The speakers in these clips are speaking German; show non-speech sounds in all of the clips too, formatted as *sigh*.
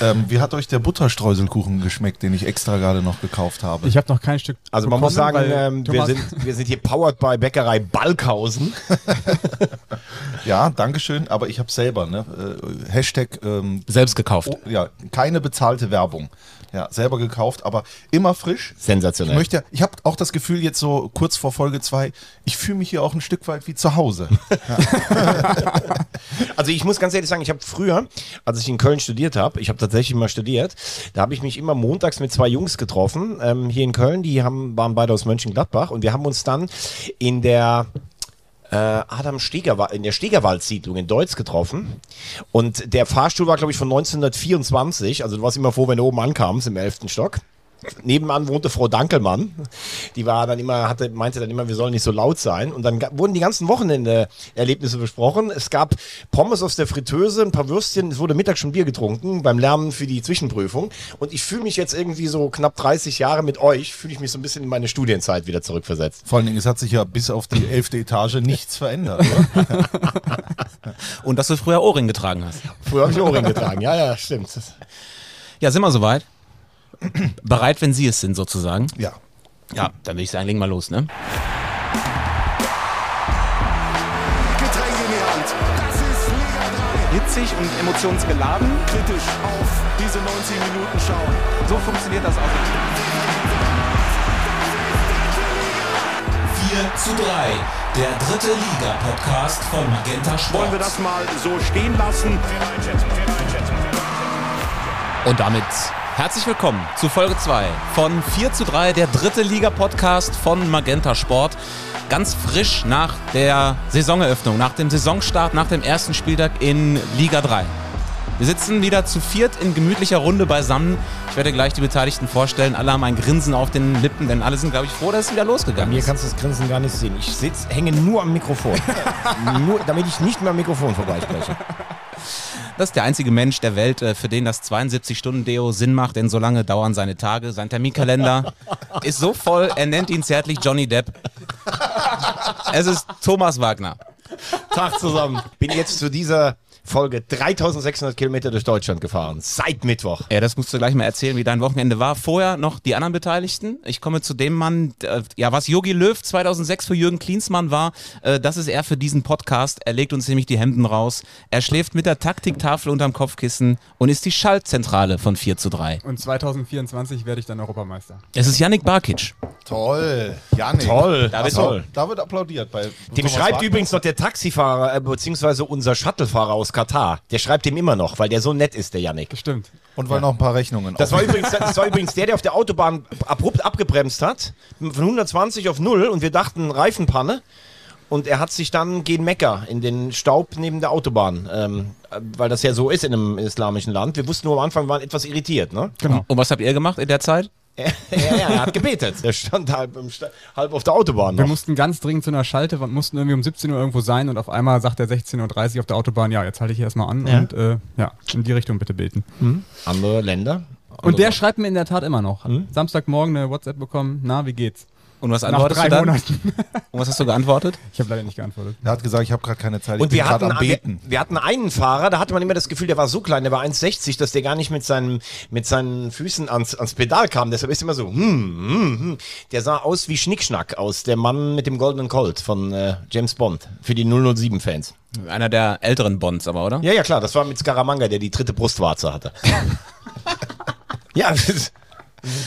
Ähm, wie hat euch der Butterstreuselkuchen geschmeckt, den ich extra gerade noch gekauft habe? Ich habe noch kein Stück. Also man muss sagen, bekommen, ähm, wir, sind, wir sind hier powered by Bäckerei Balkhausen. *laughs* ja, Dankeschön, aber ich habe selber, ne? Äh, Hashtag, ähm, Selbst gekauft. oh, ja, keine bezahlte Werbung. Ja, selber gekauft, aber immer frisch. Ich Sensationell. möchte, ich habe auch das Gefühl jetzt so kurz vor Folge 2, ich fühle mich hier auch ein Stück weit wie zu Hause. *laughs* Also ich muss ganz ehrlich sagen, ich habe früher, als ich in Köln studiert habe, ich habe tatsächlich mal studiert, da habe ich mich immer montags mit zwei Jungs getroffen, ähm, hier in Köln, die haben, waren beide aus Mönchengladbach und wir haben uns dann in der äh, Adam Stegerwald, in der Stegerwald-Siedlung in Deutz getroffen. Und der Fahrstuhl war, glaube ich, von 1924. Also du warst immer froh, wenn du oben ankamst im 11. Stock. Nebenan wohnte Frau Dankelmann. Die war dann immer, hatte, meinte dann immer, wir sollen nicht so laut sein. Und dann wurden die ganzen Wochenende-Erlebnisse besprochen. Es gab Pommes aus der Fritteuse, ein paar Würstchen. Es wurde mittags schon Bier getrunken beim Lernen für die Zwischenprüfung. Und ich fühle mich jetzt irgendwie so knapp 30 Jahre mit euch, fühle ich mich so ein bisschen in meine Studienzeit wieder zurückversetzt. Vor allen Dingen, es hat sich ja bis auf die elfte Etage nichts verändert. *laughs* Und dass du früher Ohrring getragen hast. Früher habe ich Ohrring getragen. Ja, ja, stimmt. Ja, sind wir soweit? *clears throat* Bereit, wenn Sie es sind, sozusagen. Ja. Ja, dann würde ich sagen, legen wir los, ne? Getränk in die Hand. Das ist Liga hitzig und emotionsgeladen. 3. Kritisch auf diese 90 Minuten schauen. So funktioniert das auch. 4 zu 3, der dritte Liga-Podcast von Magenta Sport. Wollen wir das mal so stehen lassen? Und damit herzlich willkommen zu Folge 2 von 4 zu 3, der dritte Liga-Podcast von Magenta Sport. Ganz frisch nach der Saisoneröffnung, nach dem Saisonstart, nach dem ersten Spieltag in Liga 3. Wir sitzen wieder zu viert in gemütlicher Runde beisammen. Ich werde gleich die Beteiligten vorstellen. Alle haben ein Grinsen auf den Lippen, denn alle sind, glaube ich, froh, dass es wieder losgegangen Mir ist. kannst du das Grinsen gar nicht sehen. Ich sitz, hänge nur am Mikrofon. *laughs* nur, damit ich nicht mehr am Mikrofon vorbeispreche. Das ist der einzige Mensch der Welt, äh, für den das 72-Stunden-Deo Sinn macht, denn so lange dauern seine Tage. Sein Terminkalender *laughs* ist so voll, er nennt ihn zärtlich Johnny Depp. Es ist Thomas Wagner. Tag zusammen. Bin jetzt zu dieser Folge 3600 Kilometer durch Deutschland gefahren. Seit Mittwoch. Ja, das musst du gleich mal erzählen, wie dein Wochenende war. Vorher noch die anderen Beteiligten. Ich komme zu dem Mann, äh, ja, was Yogi Löw 2006 für Jürgen Klinsmann war, äh, das ist er für diesen Podcast. Er legt uns nämlich die Hemden raus. Er schläft mit der Taktiktafel unterm Kopfkissen und ist die Schaltzentrale von 4 zu 3. Und 2024 werde ich dann Europameister. Es ist Yannick Barkic. Toll. Janik. Toll. Da wird, toll. da wird applaudiert. Bei Dem Thomas schreibt Wagner. übrigens noch der Taxifahrer, äh, beziehungsweise unser Shuttlefahrer aus Katar. Der schreibt ihm immer noch, weil der so nett ist, der Yannick. Bestimmt. Und weil noch ein paar Rechnungen. Das war, übrigens, das war übrigens der, der auf der Autobahn abrupt abgebremst hat, von 120 auf 0 und wir dachten Reifenpanne. Und er hat sich dann gegen Mekka in den Staub neben der Autobahn, ähm, äh, weil das ja so ist in einem islamischen Land. Wir wussten nur am Anfang, wir waren etwas irritiert, ne? Genau. Und was habt ihr gemacht in der Zeit? Ja, ja, er hat gebetet. Der stand halb, im halb auf der Autobahn Wir noch. mussten ganz dringend zu einer Schalte, wir mussten irgendwie um 17 Uhr irgendwo sein und auf einmal sagt er 16.30 Uhr auf der Autobahn, ja, jetzt halte ich hier erstmal an Ja. und äh, ja, in die Richtung bitte beten. Andere Länder. Und der schreibt mir in der Tat immer noch. Samstagmorgen eine WhatsApp bekommen, na, wie geht's? Und was Nach antwortest drei du dann? Monaten. Und was hast du geantwortet? Ich habe leider nicht geantwortet. Er hat gesagt, ich habe gerade keine Zeit, ich Und wir hatten, am wir, Beten. wir hatten einen Fahrer, da hatte man immer das Gefühl, der war so klein, der war 1,60, dass der gar nicht mit seinen, mit seinen Füßen ans, ans Pedal kam. Deshalb ist immer so, hm, hm, hm. Der sah aus wie Schnickschnack aus, der Mann mit dem goldenen Colt von äh, James Bond, für die 007-Fans. Einer der älteren Bonds aber, oder? Ja, ja, klar, das war mit Scaramanga, der die dritte Brustwarze hatte. *laughs* ja, das ist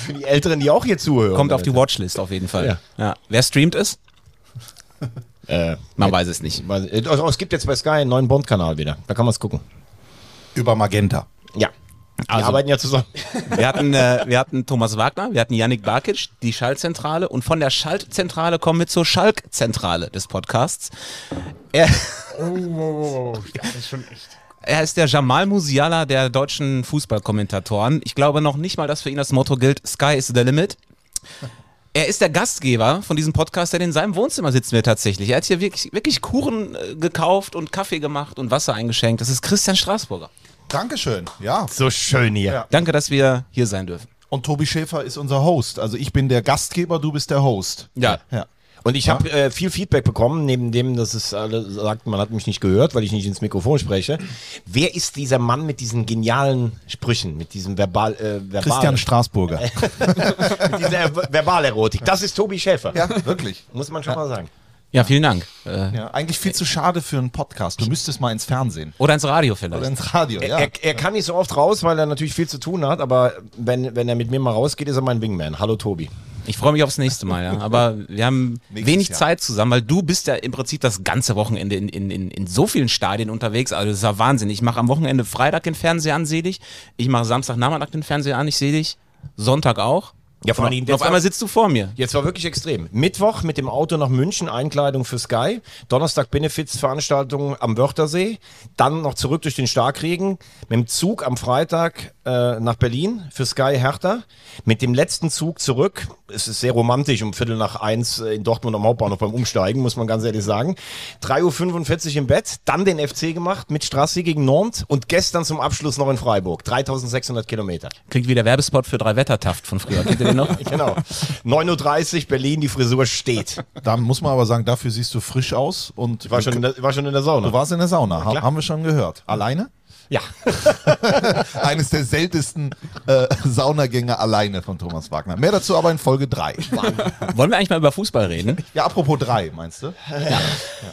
für die Älteren, die auch hier zuhören. Kommt auf die Watchlist auf jeden Fall. Ja. Ja. Wer streamt es? Äh, Man weiß es nicht. weiß- oh, es gibt jetzt bei Sky einen neuen Bond-Kanal wieder. Da kann man es gucken. Über Magenta. Ja. Wir Also- arbeiten ja zusammen. *laughs* Wir hatten, äh, wir hatten Thomas Wagner, wir hatten Yannick Barkic, die Schaltzentrale und von der Schaltzentrale kommen wir zur Schalkzentrale des Podcasts. Er, Oh, das ist schon echt. Er ist der Jamal Musiala der deutschen Fußballkommentatoren. Ich glaube noch nicht mal, dass für ihn das Motto gilt, Sky is the limit. Er ist der Gastgeber von diesem Podcast, denn in seinem Wohnzimmer sitzen wir tatsächlich. Er hat hier wirklich, wirklich Kuchen äh, gekauft und Kaffee gemacht und Wasser eingeschenkt. Das ist Christian Straßburger. Dankeschön. Ja. So schön hier. Ja. Danke, dass wir hier sein dürfen. Und Tobi Schäfer ist unser Host. Also ich bin der Gastgeber, du bist der Host. Ja. Ja. Und ich habe äh, viel Feedback bekommen, neben dem, dass es alle sagt, man hat mich nicht gehört, weil ich nicht ins Mikrofon spreche. Wer ist dieser Mann mit diesen genialen Sprüchen, mit diesem Verbal, äh, Verbal Christian Straßburger. *laughs* mit dieser Verbalerotik? Das ist Tobi Schäfer. ja, wirklich. Muss man schon mal sagen. Ja, vielen Dank. Äh, Ja, eigentlich viel zu schade für einen Podcast. Du müsstest mal ins Fernsehen. oder ins Radio Oder vielleicht. ins Radio, ja. Er, er kann nicht so oft raus, weil er natürlich viel zu tun hat, aber wenn, wenn er mit mir mal rausgeht, ist er mein Wingman. Hallo Tobi. Ich freue mich aufs nächste Mal, ja. *laughs* Aber wir haben Nächstes wenig Jahr. Zeit zusammen, weil du bist ja im Prinzip das ganze Wochenende in, in, in, in so vielen Stadien unterwegs. Also das ist ja Wahnsinn. Ich mache am Wochenende Freitag den Fernseher an, sehe dich. Ich mache Samstagnachmittag den Fernseher an, ich sehe dich. Sonntag auch. Ja, vor Und auf einmal sitzt du vor mir. Jetzt war wirklich extrem. Mittwoch mit dem Auto nach München, Einkleidung für Sky. Donnerstag Benefits-Veranstaltung am Wörthersee. Dann noch zurück durch den Starkregen. Mit dem Zug am Freitag äh, nach Berlin für Sky Hertha. Mit dem letzten Zug zurück. Es ist sehr romantisch, um Viertel nach eins in Dortmund am Hauptbahnhof beim Umsteigen, muss man ganz ehrlich sagen. 3.45 Uhr im Bett, dann den FC gemacht mit Strassi gegen Nantes und gestern zum Abschluss noch in Freiburg. 3600 Kilometer. Klingt wie der Werbespot für drei Wettertaft von früher. Kennt ihr den noch? *laughs* Genau. 9.30 Uhr, Berlin, die Frisur steht. Da muss man aber sagen, dafür siehst du frisch aus und Ich war schon in der, war schon in der Sauna. du warst in der Sauna, ha, haben wir schon gehört. Alleine? Ja. *laughs* Eines der seltensten äh, Saunagänge alleine von Thomas Wagner. Mehr dazu aber in Folge 3. Wollen wir eigentlich mal über Fußball reden? Ja, apropos 3, meinst du?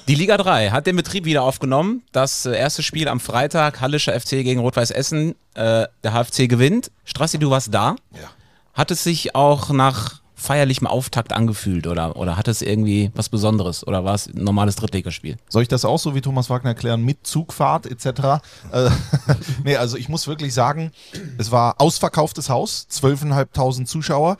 Die Liga 3 hat den Betrieb wieder aufgenommen. Das äh, erste Spiel am Freitag, Hallischer FC gegen Rot-Weiß Essen. Äh, der HFC gewinnt. Strassi, du warst da. Ja. Hat es sich auch nach feierlichem Auftakt angefühlt oder, oder hat es irgendwie was Besonderes oder war es ein normales Drittligaspiel? Soll ich das auch so wie Thomas Wagner erklären, mit Zugfahrt etc.? Äh, *laughs* nee, also ich muss wirklich sagen, es war ausverkauftes Haus, 12.500 Zuschauer.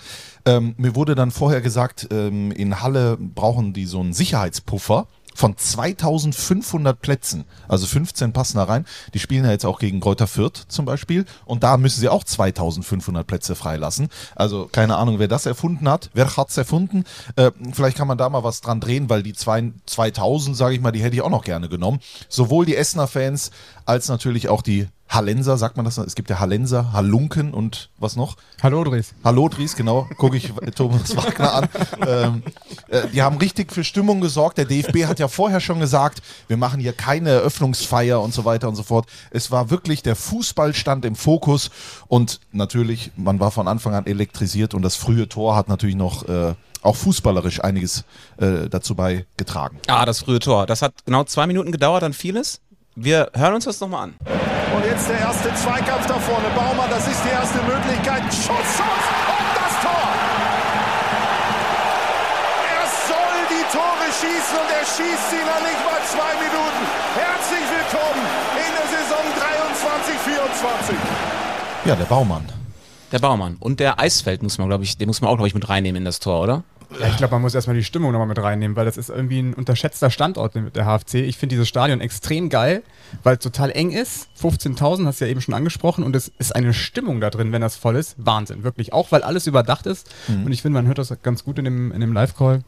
Ähm, mir wurde dann vorher gesagt, ähm, in Halle brauchen die so einen Sicherheitspuffer von 2500 Plätzen. Also 15 passen da rein. Die spielen ja jetzt auch gegen Kräuter Fürth zum Beispiel. Und da müssen sie auch 2500 Plätze freilassen. Also keine Ahnung, wer das erfunden hat. Wer hat's erfunden? Äh, vielleicht kann man da mal was dran drehen, weil die zwei, 2000, sage ich mal, die hätte ich auch noch gerne genommen. Sowohl die Essener Fans als natürlich auch die Hallenser, sagt man das? Es gibt ja Hallenser, Halunken und was noch? Hallo Dries. Hallo Dries, genau, gucke ich *laughs* Thomas Wagner an. Ähm, äh, die haben richtig für Stimmung gesorgt. Der DFB hat ja vorher schon gesagt, wir machen hier keine Eröffnungsfeier und so weiter und so fort. Es war wirklich der Fußball stand im Fokus und natürlich, man war von Anfang an elektrisiert und das frühe Tor hat natürlich noch äh, auch fußballerisch einiges äh, dazu beigetragen. Ah, das frühe Tor. Das hat genau zwei Minuten gedauert, dann fiel es. Wir hören uns das nochmal an. Und jetzt der erste Zweikampf da vorne. Baumann, das ist die erste Möglichkeit. Schuss, Schuss und das Tor. Er soll die Tore schießen und er schießt sie noch nicht mal zwei Minuten. Herzlich willkommen in der Saison 23, 24. Ja, der Baumann. Der Baumann. Und der Eisfeld muss man, glaube ich, den muss man auch, glaube ich, mit reinnehmen in das Tor, oder? Ja, ich glaube, man muss erstmal die Stimmung nochmal mit reinnehmen, weil das ist irgendwie ein unterschätzter Standort mit der HFC. Ich finde dieses Stadion extrem geil, weil es total eng ist. 15.000 hast du ja eben schon angesprochen und es ist eine Stimmung da drin, wenn das voll ist. Wahnsinn, wirklich. Auch weil alles überdacht ist. Und ich finde, man hört das ganz gut in dem, in dem Live-Call.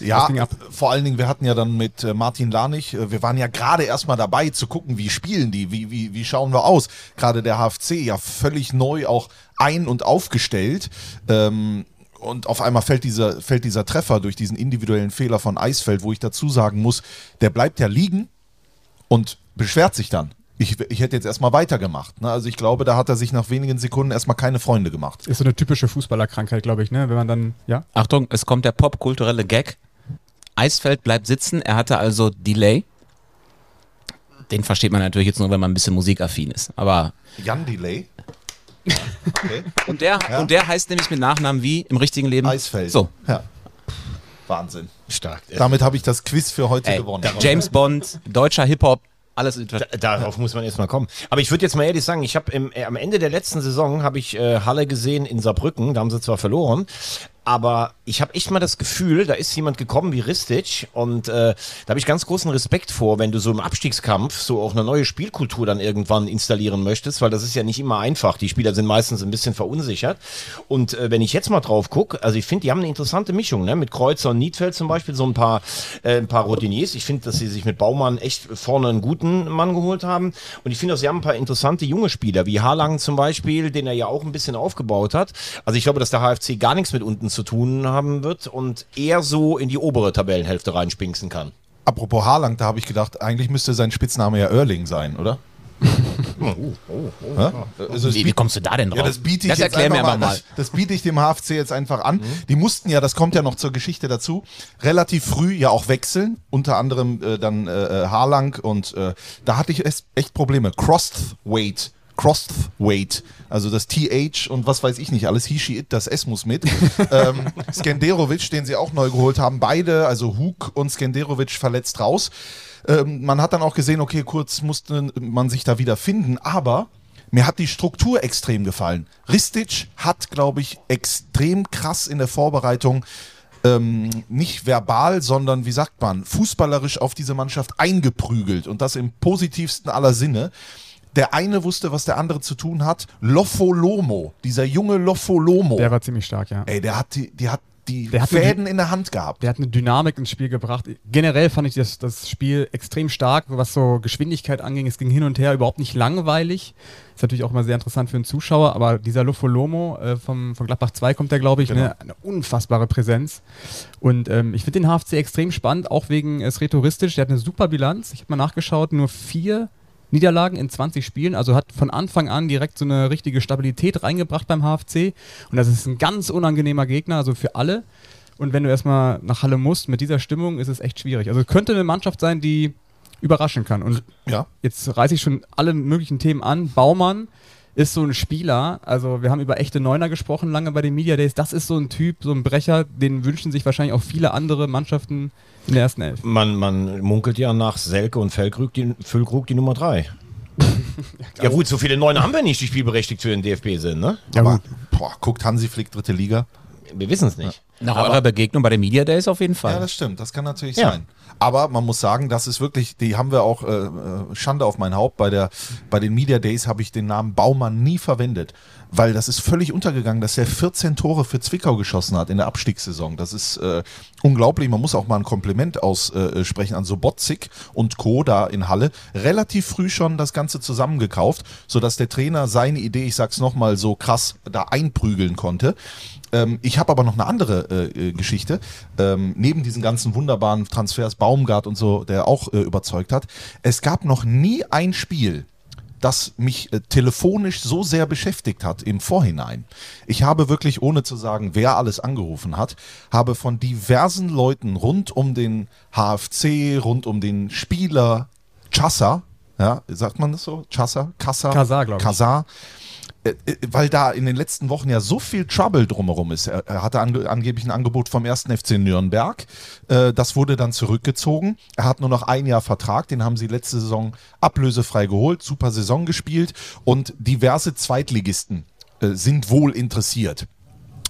Ja, vor allen Dingen, wir hatten ja dann mit äh, Martin Lanich, äh, wir waren ja gerade erstmal dabei zu gucken, wie spielen die, wie, wie, wie schauen wir aus. Gerade der HFC ja völlig neu auch ein- und aufgestellt. Ähm, und auf einmal fällt dieser, fällt dieser Treffer durch diesen individuellen Fehler von Eisfeld, wo ich dazu sagen muss, der bleibt ja liegen und beschwert sich dann. Ich, ich hätte jetzt erstmal weitergemacht. Ne? Also ich glaube, da hat er sich nach wenigen Sekunden erstmal keine Freunde gemacht. Ist so eine typische Fußballerkrankheit, glaube ich, ne? Wenn man dann, ja? Achtung, es kommt der popkulturelle Gag. Eisfeld bleibt sitzen, er hatte also Delay. Den versteht man natürlich jetzt nur, wenn man ein bisschen musikaffin ist. Aber Jan Delay. Okay. und der, und der heißt nämlich mit Nachnamen wie im richtigen Leben Eisfeld. So, Ja. Wahnsinn. Stark. Damit habe ich das Quiz für heute ey, gewonnen. James Bond, deutscher Hip Hop, alles. Darauf muss man erstmal kommen. Aber ich würde jetzt mal ehrlich sagen, ich habe äh, am Ende der letzten Saison habe ich äh, Halle gesehen in Saarbrücken, da haben sie zwar verloren, aber ich habe echt mal das Gefühl, da ist jemand gekommen wie Ristic und äh, da habe ich ganz großen Respekt vor, wenn du so im Abstiegskampf so auch eine neue Spielkultur dann irgendwann installieren möchtest, weil das ist ja nicht immer einfach. Die Spieler sind meistens ein bisschen verunsichert und äh, wenn ich jetzt mal drauf gucke, also ich finde, die haben eine interessante Mischung, ne? mit Kreuzer und Niedfeld zum Beispiel, so ein paar, äh, ein paar Routiniers. Ich finde, dass sie sich mit Baumann echt vorne einen guten Mann geholt haben und ich finde auch, sie haben ein paar interessante junge Spieler, wie Harlang zum Beispiel, den er ja auch ein bisschen aufgebaut hat. Also ich glaube, dass der HFC gar nichts mit unten zu tun haben wird und eher so in die obere Tabellenhälfte reinspinksen kann. Apropos Haaland, da habe ich gedacht, eigentlich müsste sein Spitzname ja Erling sein, oder? *laughs* Ja? Also das Wie, wie kommst du da denn drauf? Ja, das biete ich das jetzt erklär mir einfach aber mal. Das, das biete ich dem HFC jetzt einfach an. Die mussten ja, das kommt ja noch zur Geschichte dazu, relativ früh ja auch wechseln. Unter anderem äh, dann äh, Haarlang und äh, da hatte ich echt Probleme. Crossweight. Crossweight, also das TH und was weiß ich nicht, alles he, she, it, das S muss mit. *laughs* ähm, Skenderovic, den sie auch neu geholt haben, beide, also Hug und Skenderovic verletzt raus. Ähm, man hat dann auch gesehen, okay, kurz musste man sich da wieder finden, aber mir hat die Struktur extrem gefallen. Ristic hat, glaube ich, extrem krass in der Vorbereitung ähm, nicht verbal, sondern wie sagt man, fußballerisch auf diese Mannschaft eingeprügelt und das im positivsten aller Sinne. Der eine wusste, was der andere zu tun hat. Loffolomo, dieser junge Loffolomo. Der war ziemlich stark, ja. Ey, der hat die, die hat die Der Fäden in der Hand gehabt. Der hat eine Dynamik ins Spiel gebracht. Generell fand ich das, das Spiel extrem stark, was so Geschwindigkeit anging. Es ging hin und her, überhaupt nicht langweilig. Ist natürlich auch immer sehr interessant für einen Zuschauer, aber dieser Lofolomo äh, vom, von Gladbach 2 kommt der, glaube ich, Genau. ne, eine unfassbare Präsenz. Und ähm, ich finde den HFC extrem spannend, auch wegen es rhetoristisch. Der hat eine super Bilanz. Ich habe mal nachgeschaut, nur vier Niederlagen in 20 Spielen, also hat von Anfang an direkt so eine richtige Stabilität reingebracht beim HFC. Und das ist ein ganz unangenehmer Gegner, also für alle. Und wenn du erstmal nach Halle musst mit dieser Stimmung, ist es echt schwierig. Also es könnte eine Mannschaft sein, die überraschen kann. Und Ja. jetzt reiße ich schon alle möglichen Themen an. Baumann ist so ein Spieler, also wir haben über echte Neuner gesprochen lange bei den Media Days. Das ist so ein Typ, so ein Brecher, den wünschen sich wahrscheinlich auch viele andere Mannschaften in der ersten Elf. Man, man munkelt ja nach Selke und Füllkrug die, Füllkrug die Nummer 3. *laughs* ja gut, so viele Neune haben wir nicht, die spielberechtigt für den DFB sind, ne? Ja, Aber, gut. boah, guckt Hansi Flick dritte Liga. Wir wissen es nicht. Nach eurer Begegnung bei den Media Days auf jeden Fall. Ja, das stimmt, das kann natürlich Ja. sein. Aber man muss sagen, das ist wirklich, die haben wir auch, äh, äh, Schande auf mein Haupt, bei, der, bei den Media Days habe ich den Namen Baumann nie verwendet, weil das ist völlig untergegangen, dass er 14 Tore für Zwickau geschossen hat in der Abstiegssaison. Das ist äh, unglaublich, man muss auch mal ein Kompliment aussprechen äh, an Sobotzik und Co. da in Halle. Relativ früh schon das Ganze zusammengekauft, sodass der Trainer seine Idee, ich sag's nochmal so krass, da einprügeln konnte. Ähm, ich habe aber noch eine andere äh, äh, Geschichte. Ähm, neben diesen ganzen wunderbaren Transfers, Baumgart und so, der auch äh, überzeugt hat. Es gab noch nie ein Spiel, das mich äh, telefonisch so sehr beschäftigt hat im Vorhinein. Ich habe wirklich, ohne zu sagen, wer alles angerufen hat, habe von diversen Leuten rund um den HFC, rund um den Spieler Chassa, ja, sagt man das so? Chassa? Kassa? Kassar, glaub ich. Kassar. Äh, äh, weil da in den letzten Wochen ja so viel Trouble drumherum ist. Er, hatte ange angeblich ein Angebot vom 1. FC Nürnberg. Äh, das wurde dann zurückgezogen. Er hat nur noch ein Jahr Vertrag. Den haben sie letzte Saison ablösefrei geholt. Super Saison gespielt. Und diverse Zweitligisten äh, sind wohl interessiert.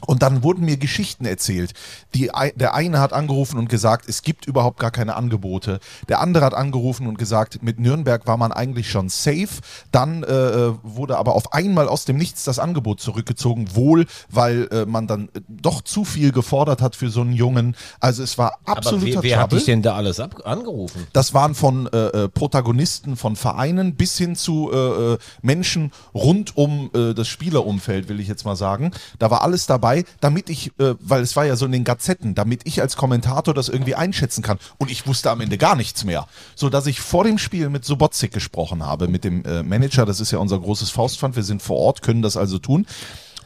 Und dann wurden mir Geschichten erzählt. Die, der eine hat angerufen und gesagt, es gibt überhaupt gar keine Angebote. Der andere hat angerufen und gesagt, mit Nürnberg war man eigentlich schon safe. Dann äh, wurde aber auf einmal aus dem Nichts das Angebot zurückgezogen, wohl weil äh, man dann äh, doch zu viel gefordert hat für so einen Jungen. Also es war Aber absoluter wer, wer hat dich denn da alles angerufen? Das waren von äh, äh, Protagonisten von Vereinen bis hin zu äh, äh, Menschen rund um äh, das Spielerumfeld, will ich jetzt mal sagen. Da war alles dabei, damit ich, äh, weil es war ja so in den Gazetten, damit ich als Kommentator das irgendwie einschätzen kann. Und ich wusste am Ende gar nichts mehr. So dass ich vor dem Spiel mit Sobotzik gesprochen habe, mit dem äh, Manager. Das ist ja unser großes Faustpfand. Wir sind vor Ort, können das also tun.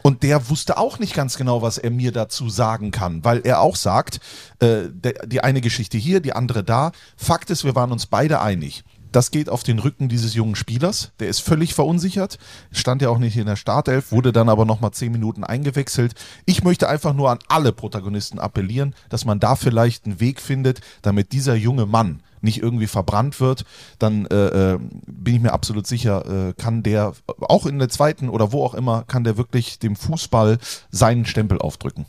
Und der wusste auch nicht ganz genau, was er mir dazu sagen kann, weil er auch sagt, äh, der, die eine Geschichte hier, die andere da. Fakt ist, wir waren uns beide einig. Das geht auf den Rücken dieses jungen Spielers. Der ist völlig verunsichert. Stand ja auch nicht in der Startelf, wurde dann aber nochmal zehn Minuten eingewechselt. Ich möchte einfach nur an alle Protagonisten appellieren, dass man da vielleicht einen Weg findet, damit dieser junge Mann nicht irgendwie verbrannt wird, dann äh, äh, bin ich mir absolut sicher, äh, kann der auch in der zweiten oder wo auch immer, kann der wirklich dem Fußball seinen Stempel aufdrücken.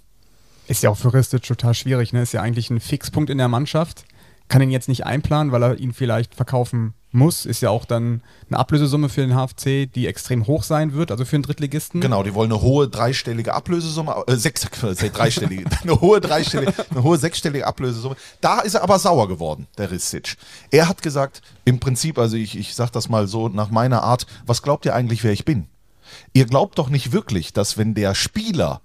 Ist ja auch für Ristic total schwierig, ne? Ist ja eigentlich ein Fixpunkt in der Mannschaft. Kann ihn jetzt nicht einplanen, weil er ihn vielleicht verkaufen muss. Ist ja auch dann eine Ablösesumme für den HFC, die extrem hoch sein wird, also für einen Drittligisten. Genau, die wollen eine hohe dreistellige Ablösesumme, äh, sechs, äh, dreistellige, *laughs* eine hohe dreistellige, eine hohe sechsstellige Ablösesumme. Da ist er aber sauer geworden, der Ristic. Er hat gesagt, im Prinzip, also ich, ich sag das mal so nach meiner Art, was glaubt ihr eigentlich, wer ich bin? Ihr glaubt doch nicht wirklich, dass wenn der Spieler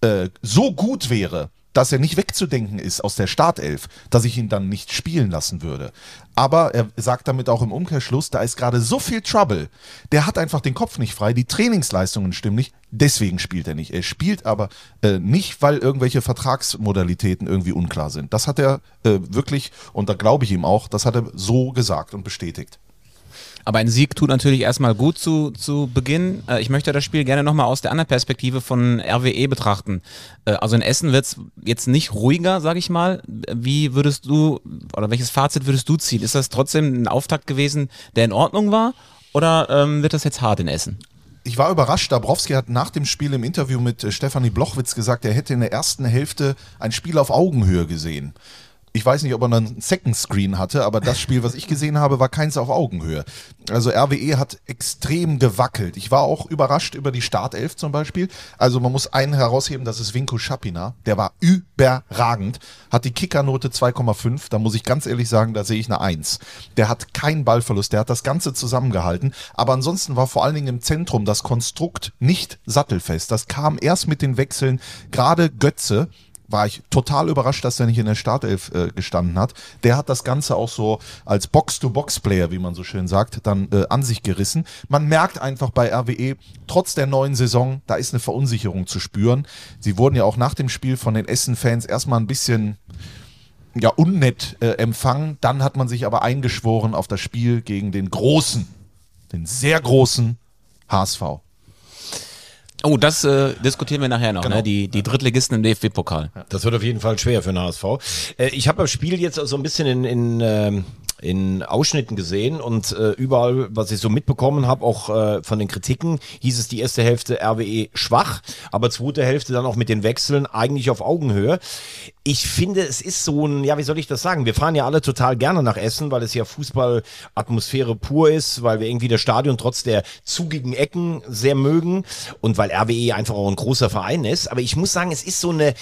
äh, so gut wäre, dass er nicht wegzudenken ist aus der Startelf, dass ich ihn dann nicht spielen lassen würde. Aber er sagt damit auch im Umkehrschluss, da ist gerade so viel Trouble. Der hat einfach den Kopf nicht frei, die Trainingsleistungen stimmen nicht, deswegen spielt er nicht. Er spielt aber äh, nicht, weil irgendwelche Vertragsmodalitäten irgendwie unklar sind. Das hat er äh, wirklich, und da glaube ich ihm auch, das hat er so gesagt und bestätigt. Aber ein Sieg tut natürlich erstmal gut zu, zu Beginn. Äh, ich möchte das Spiel gerne nochmal aus der anderen Perspektive von RWE betrachten. Äh, also in Essen wird es jetzt nicht ruhiger, sag ich mal. Wie würdest du, oder welches Fazit würdest du ziehen? Ist das trotzdem ein Auftakt gewesen, der in Ordnung war? Oder ähm, wird das jetzt hart in Essen? ich war überrascht. Dabrowski hat nach dem Spiel im Interview mit äh, Stefanie Blochwitz gesagt, er hätte in der ersten Hälfte ein Spiel auf Augenhöhe gesehen. Ich weiß nicht, ob er einen Second Screen hatte, aber das Spiel, was ich gesehen habe, war keins auf Augenhöhe. Also RWE hat extrem gewackelt. Ich war auch überrascht über die Startelf zum Beispiel. Also man muss einen herausheben, das ist Vinko Schapina. Der war überragend. Hat die Kickernote 2,5. Da muss ich ganz ehrlich sagen, da sehe ich eine 1. Der hat keinen Ballverlust. Der hat das Ganze zusammengehalten. Aber ansonsten war vor allen Dingen im Zentrum das Konstrukt nicht sattelfest. Das kam erst mit den Wechseln. Gerade Götze war ich total überrascht, dass er nicht in der Startelf äh, gestanden hat. Der hat das Ganze auch so als Box-to-Box-Player, wie man so schön sagt, dann äh, an sich gerissen. Man merkt einfach bei RWE, trotz der neuen Saison, da ist eine Verunsicherung zu spüren. Sie wurden ja auch nach dem Spiel von den Essen-Fans erstmal ein bisschen ja, unnett äh, empfangen. Dann hat man sich aber eingeschworen auf das Spiel gegen den großen, den sehr großen HSV. Oh, das äh, diskutieren wir nachher noch, Genau. ne? die, die Drittligisten im DFB-Pokal. Das wird auf jeden Fall schwer für den HSV. Äh, ich habe das Spiel jetzt so ein bisschen in, in, ähm, in Ausschnitten gesehen und äh, überall, was ich so mitbekommen habe, auch äh, von den Kritiken, hieß es die erste Hälfte RWE schwach, aber zweite Hälfte dann auch mit den Wechseln eigentlich auf Augenhöhe. Ich finde, es ist so ein, ja, wie soll ich das sagen? Wir fahren ja alle total gerne nach Essen, weil es ja Fußballatmosphäre pur ist, weil wir irgendwie das Stadion trotz der zugigen Ecken sehr mögen und weil RWE einfach auch ein großer Verein ist. Aber ich muss sagen, es ist so eine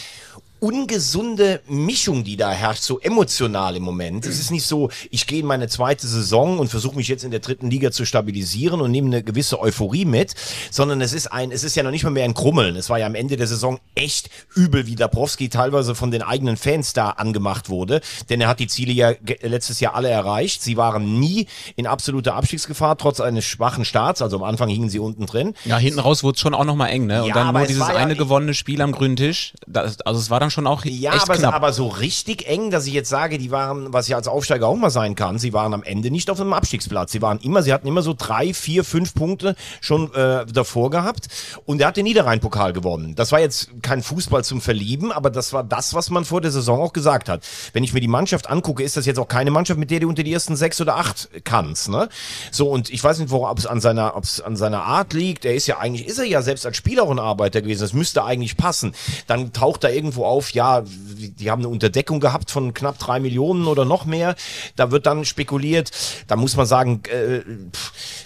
ungesunde Mischung, die da herrscht, so emotional im Moment. Es ist nicht so, ich gehe in meine zweite Saison und versuche mich jetzt in der dritten Liga zu stabilisieren und nehme eine gewisse Euphorie mit, sondern es ist ein, es ist ja noch nicht mal mehr ein Krummeln. Es war ja am Ende der Saison echt übel, wie Dabrowski teilweise von den eigenen Fans da angemacht wurde, denn er hat die Ziele ja letztes Jahr alle erreicht. Sie waren nie in absoluter Abstiegsgefahr, trotz eines schwachen Starts, also am Anfang hingen sie unten drin. Ja, hinten raus wurde es schon auch nochmal eng, ne? Und Ja, dann nur es dieses ja- eine gewonnene Spiel am grünen Tisch. Das, also es war dann schon auch Ja, echt aber, knapp. aber so richtig eng, dass ich jetzt sage, die waren, was ja als Aufsteiger auch mal sein kann, sie waren am Ende nicht auf einem Abstiegsplatz. Sie waren immer, sie hatten immer so drei, vier, fünf Punkte schon äh, davor gehabt und er hat den Niederrhein-Pokal gewonnen. Das war jetzt kein Fußball zum Verlieben, aber das war das, was man vor der Saison auch gesagt hat. Wenn ich mir die Mannschaft angucke, ist das jetzt auch keine Mannschaft, mit der du unter die ersten sechs oder acht kannst. Ne? So, und ich weiß nicht, ob es an seiner, ob es an seiner Art liegt. Er ist ja eigentlich, ist er ja selbst als Spieler auch ein Arbeiter gewesen. Das müsste eigentlich passen. Dann taucht da irgendwo auf, ja, die haben eine Unterdeckung gehabt von knapp drei Millionen oder noch mehr. Da wird dann spekuliert. Da muss man sagen, äh,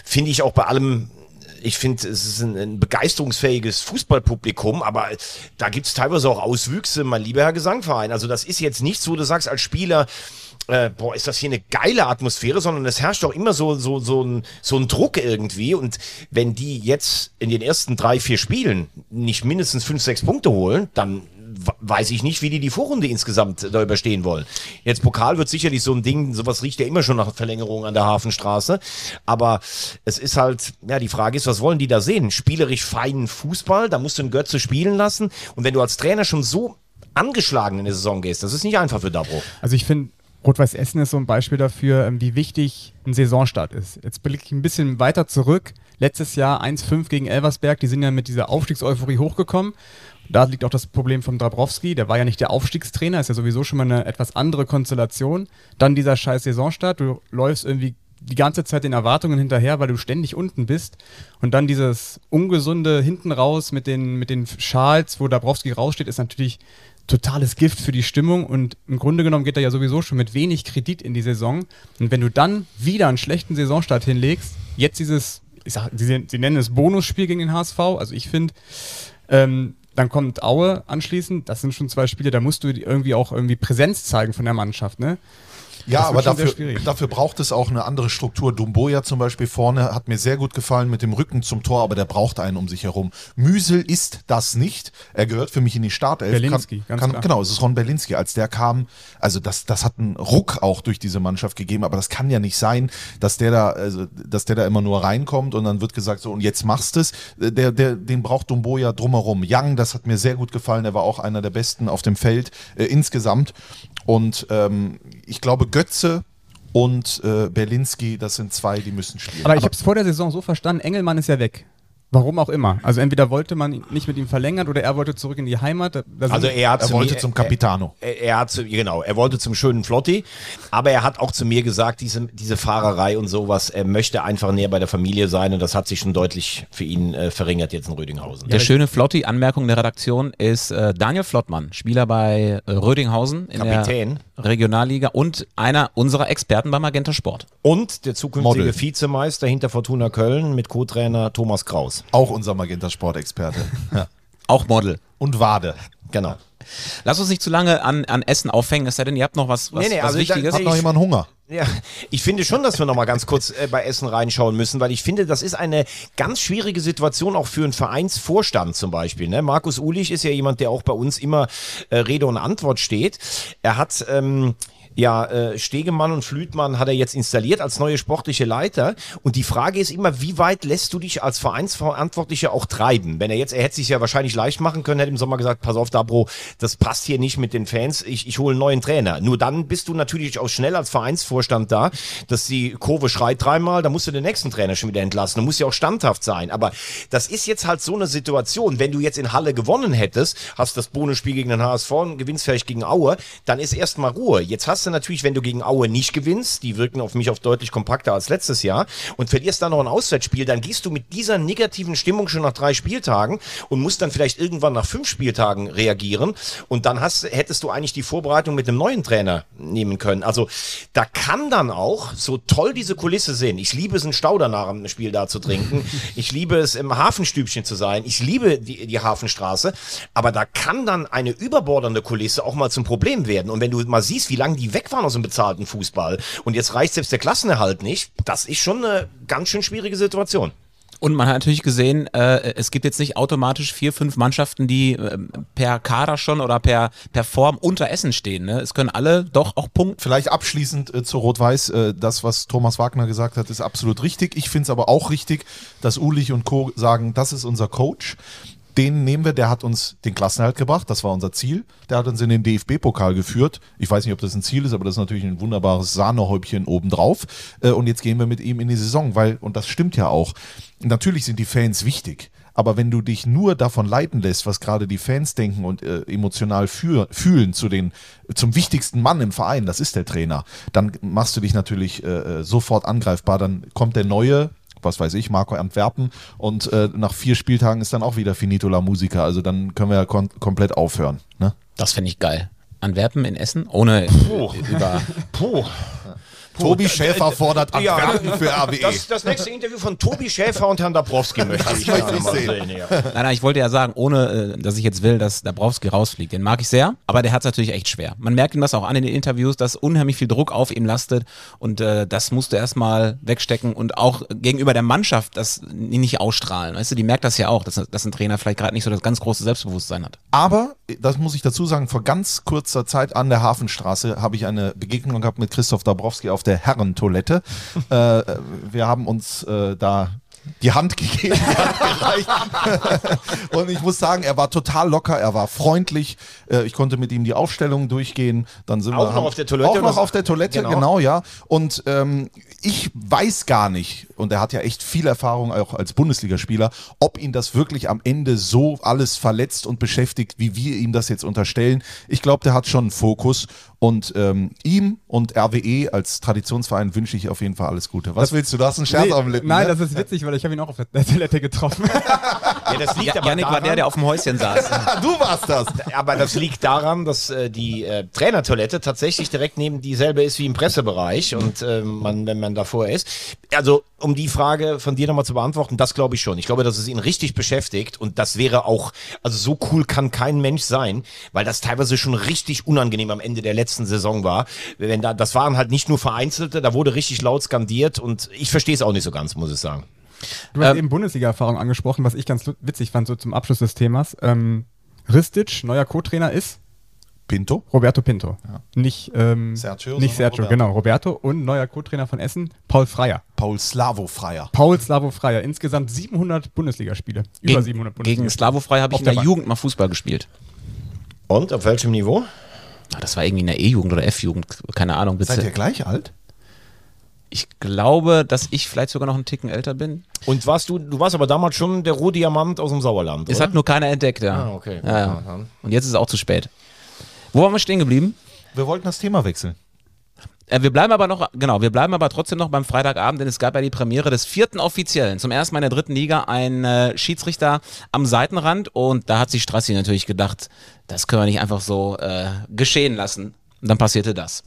finde ich auch bei allem ich finde, es ist ein, ein begeisterungsfähiges Fußballpublikum, aber da gibt es teilweise auch Auswüchse, mein lieber Herr Gesangverein. Also das ist jetzt nicht so, du sagst als Spieler, äh, boah, ist das hier eine geile Atmosphäre, sondern es herrscht auch immer so, so, so, ein, so ein Druck irgendwie. Und wenn die jetzt in den ersten drei, vier Spielen nicht mindestens fünf, sechs Punkte holen, dann weiß ich nicht, wie die die Vorrunde insgesamt da überstehen wollen. Jetzt Pokal wird sicherlich so ein Ding, sowas riecht ja immer schon nach Verlängerung an der Hafenstraße. Aber es ist halt, ja, die Frage ist, was wollen die da sehen? Spielerisch feinen Fußball, da musst du einen Götze spielen lassen. Und wenn du als Trainer schon so angeschlagen in die Saison gehst, das ist nicht einfach für Dabro. Also ich finde, Rot-Weiß Essen ist so ein Beispiel dafür, ähm, wie wichtig ein Saisonstart ist. Jetzt blicke ich ein bisschen weiter zurück. Letztes Jahr 1-5 gegen Elversberg, die sind ja mit dieser Aufstiegseuphorie hochgekommen. Da liegt auch das Problem von Dabrowski, der war ja nicht der Aufstiegstrainer, ist ja sowieso schon mal eine etwas andere Konstellation. Dann dieser scheiß Saisonstart, du läufst irgendwie die ganze Zeit den Erwartungen hinterher, weil du ständig unten bist. Und dann dieses ungesunde hinten raus mit den, mit den Schals, wo Dabrowski raussteht, ist natürlich totales Gift für die Stimmung. Und im Grunde genommen geht er ja sowieso schon mit wenig Kredit in die Saison. Und wenn du dann wieder einen schlechten Saisonstart hinlegst, jetzt dieses, ich sag, sie, sie nennen es Bonusspiel gegen den HSV, also ich finde, ähm, dann kommt Aue anschließend. Das sind schon zwei Spiele, da musst du irgendwie auch irgendwie Präsenz zeigen von der Mannschaft, ne? Ja, Das aber dafür, dafür braucht es auch eine andere Struktur. Dumboya zum Beispiel vorne hat mir sehr gut gefallen mit dem Rücken zum Tor, aber der braucht einen um sich herum. Müsel ist das nicht. Er gehört für mich in die Startelf. Berlinski, kann, ganz kann, klar. Genau, es ist Ron Berlinski. Als der kam, also das, das hat einen Ruck auch durch diese Mannschaft gegeben, aber das kann ja nicht sein, dass der da, also, dass der da immer nur reinkommt und dann wird gesagt, so und jetzt machst es. Der, der, den braucht Dumboya drumherum. Young, das hat mir sehr gut gefallen. Er war auch einer der besten auf dem Feld äh, insgesamt. Und ähm, ich glaube, Götze und äh, Berlinski, das sind zwei, die müssen spielen. Aber ich habe es vor der Saison so verstanden, Engelmann ist ja weg. Warum auch immer. Also entweder wollte man nicht mit ihm verlängern oder er wollte zurück in die Heimat. Also er hat er zu wollte mir- zum Capitano. Er, er hat zu, genau, er wollte zum schönen Flotti, aber er hat auch zu mir gesagt, diese, diese Fahrerei und sowas, er möchte einfach näher bei der Familie sein und das hat sich schon deutlich für ihn äh, verringert jetzt in Rödinghausen. Der schöne Flotti-Anmerkung der Redaktion ist äh, Daniel Flottmann, Spieler bei äh, Rödinghausen in Kapitän. der Regionalliga und einer unserer Experten beim Magenta Sport. Und der zukünftige Model. Vizemeister hinter Fortuna Köln mit Co-Trainer Thomas Kraus. Auch unser Magenta Sportexperte. *laughs* ja. Auch Model. Und Wade. Genau. Lass uns nicht zu lange an, an Essen aufhängen, es sei denn, ihr habt noch was, was, Nee, nee, was also Wichtiges. da- Hat noch Ich- jemand Hunger? Ja, ich finde schon, dass wir noch mal ganz kurz äh, bei Essen reinschauen müssen, weil ich finde, das ist eine ganz schwierige Situation auch für einen Vereinsvorstand zum Beispiel. Ne? Markus Ulich ist ja jemand, der auch bei uns immer äh, Rede und Antwort steht. Er hat ähm, ja, äh, Stegemann und Flütmann hat er jetzt installiert als neue sportliche Leiter. Und die Frage ist immer, wie weit lässt du dich als Vereinsverantwortlicher auch treiben? Wenn er jetzt, er hätte sich ja wahrscheinlich leicht machen können, hätte im Sommer gesagt, pass auf, Dabro, das passt hier nicht mit den Fans, ich, ich hole einen neuen Trainer. Nur dann bist du natürlich auch schnell als Vereinsvorstand da, dass die Kurve schreit dreimal, da musst du den nächsten Trainer schon wieder entlassen. Du musst ja auch standhaft sein. Aber das ist jetzt halt so eine Situation, wenn du jetzt in Halle gewonnen hättest, hast das Bonusspiel gegen den HSV und gewinnst vielleicht gegen Aue, dann ist erstmal Ruhe. Jetzt hast du natürlich, wenn du gegen Aue nicht gewinnst, die wirken auf mich auf deutlich kompakter als letztes Jahr. Und verlierst dann noch ein Auswärtsspiel, dann gehst du mit dieser negativen Stimmung schon nach drei Spieltagen und musst dann vielleicht irgendwann nach fünf Spieltagen reagieren. Und dann hast, hättest du eigentlich die Vorbereitung mit einem neuen Trainer nehmen können. Also da kann dann auch, so toll diese Kulisse sind, ich liebe es, einen Stauder nach dem Spiel da zu trinken, *laughs* ich liebe es, im Hafenstübchen zu sein, ich liebe die, die Hafenstraße, aber da kann dann eine überbordernde Kulisse auch mal zum Problem werden. Und wenn du mal siehst, wie lange die weg waren aus dem bezahlten Fußball und jetzt reicht selbst der Klassenerhalt nicht, das ist schon eine ganz schön schwierige Situation. Und man hat natürlich gesehen, äh, es gibt jetzt nicht automatisch vier, fünf Mannschaften, die äh, per Kader schon oder per, per Form unter Essen stehen. Ne? Es können alle doch auch punkten. Vielleicht abschließend äh, zu Rot-Weiß, äh, das, was Thomas Wagner gesagt hat, ist absolut richtig. Ich finde es aber auch richtig, dass Ulich und Co. sagen, das ist unser Coach. Den nehmen wir, der hat uns den Klassenerhalt gebracht, das war unser Ziel. Der hat uns in den DFB-Pokal geführt. Ich weiß nicht, ob das ein Ziel ist, aber das ist natürlich ein wunderbares Sahnehäubchen obendrauf. Äh, Und jetzt gehen wir mit ihm in die Saison, weil, und das stimmt ja auch, natürlich sind die Fans wichtig. Aber wenn du dich nur davon leiten lässt, was gerade die Fans denken und äh, emotional für, fühlen zu den, zum wichtigsten Mann im Verein, das ist der Trainer, dann machst du dich natürlich äh, äh, sofort angreifbar. Dann kommt der neue, was weiß ich, Marco Antwerpen und äh, nach vier Spieltagen ist dann auch wieder Finito la Musica. Also dann können wir ja kon komplett aufhören. Ne? Das finde ich geil. Antwerpen in Essen, ohne über. Puh. Tobi Schäfer fordert Ja. Antwerpen für *laughs* RWE. Das, das nächste Interview von Tobi Schäfer und Herrn Dabrowski möchte ich möchte ich mal sehen. ja. Nein, nein, ich wollte ja sagen, ohne äh, dass ich jetzt will, dass Dabrowski rausfliegt. Den mag ich sehr, aber der hat es natürlich echt schwer. Man merkt ihm das auch an in den Interviews, dass unheimlich viel Druck auf ihm lastet und äh, das musst du erstmal wegstecken und auch gegenüber der Mannschaft das nicht ausstrahlen. Weißt du, die merkt das ja auch, dass, dass ein Trainer vielleicht gerade nicht so das ganz große Selbstbewusstsein hat. Aber, das muss ich dazu sagen, vor ganz kurzer Zeit an der Hafenstraße habe ich eine Begegnung gehabt mit Christoph Dabrowski auf der Herrentoilette. *laughs* äh, wir haben uns äh, da die Hand *laughs* gegeben, die Hand gereicht. *laughs* Und ich muss sagen, er war total locker, er war freundlich. Äh, ich konnte mit ihm die Aufstellung durchgehen. Dann sind Auch wir noch haben- auf der Toilette Auch noch auf der Toilette, Genau. genau, ja. Und ähm, ich weiß gar nicht, und er hat ja echt viel Erfahrung auch als Bundesligaspieler, ob ihn das wirklich am Ende so alles verletzt und beschäftigt, wie wir ihm das jetzt unterstellen. Ich glaube, der hat schon einen Fokus. Und ähm, ihm und RWE als Traditionsverein wünsche ich auf jeden Fall alles Gute. Was willst du? Du hast einen Scherz Nee, auf dem Lippen. Nein, ne? das ist witzig, weil ich habe ihn auch auf der Toilette getroffen. *laughs* Ja, das liegt aber Janik war der, daran- der auf dem Häuschen saß. *laughs* Du warst das. Aber das liegt daran, dass äh, die äh, Trainertoilette tatsächlich direkt neben dieselbe ist wie im Pressebereich und äh, man, wenn man davor ist. Also, um die Frage von dir nochmal zu beantworten, das glaube ich schon. Ich glaube, dass es ihn richtig beschäftigt und das wäre auch, also so cool kann kein Mensch sein, weil das teilweise schon richtig unangenehm am Ende der letzten Saison war. Wenn da, das waren halt nicht nur Vereinzelte, da wurde richtig laut skandiert und ich verstehe es auch nicht so ganz, muss ich sagen. Du hast Ähm, eben Bundesliga-Erfahrung angesprochen, was ich ganz witzig fand, so zum Abschluss des Themas. Ähm, Ristic, neuer Co-Trainer ist Pinto? Roberto Pinto. Nicht, ähm, Sergio, nicht Sergio, Roberto. genau. Roberto und neuer Co-Trainer von Essen, Paul Freier. Paul Slavo Freier. Paul Slavo Freier. Insgesamt 700 Bundesligaspiele. Über Gegen, 700 gegen Bundesligaspiele. Slavo Frei habe ich in der der. Jugend mal Fußball gespielt. Und auf welchem Niveau? Ah, Das war irgendwie in der E-Jugend oder F-Jugend, keine Ahnung. Seid ihr Bitte. gleich alt? Ich glaube, dass ich vielleicht sogar noch einen Ticken älter bin. Und warst du, du warst aber damals schon der Rohdiamant aus dem Sauerland, Es oder? hat nur keiner entdeckt, ja. Ah, okay. Ja, ja. Ja. Und jetzt ist es auch zu spät. Wo waren wir stehen geblieben? Wir wollten das Thema wechseln. Äh, wir bleiben aber noch, genau, wir bleiben aber trotzdem noch beim Freitagabend, denn es gab ja die Premiere des vierten Offiziellen. Zum ersten Mal in der dritten Liga ein äh, Schiedsrichter am Seitenrand und da hat sich Strassi natürlich gedacht, das können wir nicht einfach so äh, geschehen lassen. Und dann passierte das.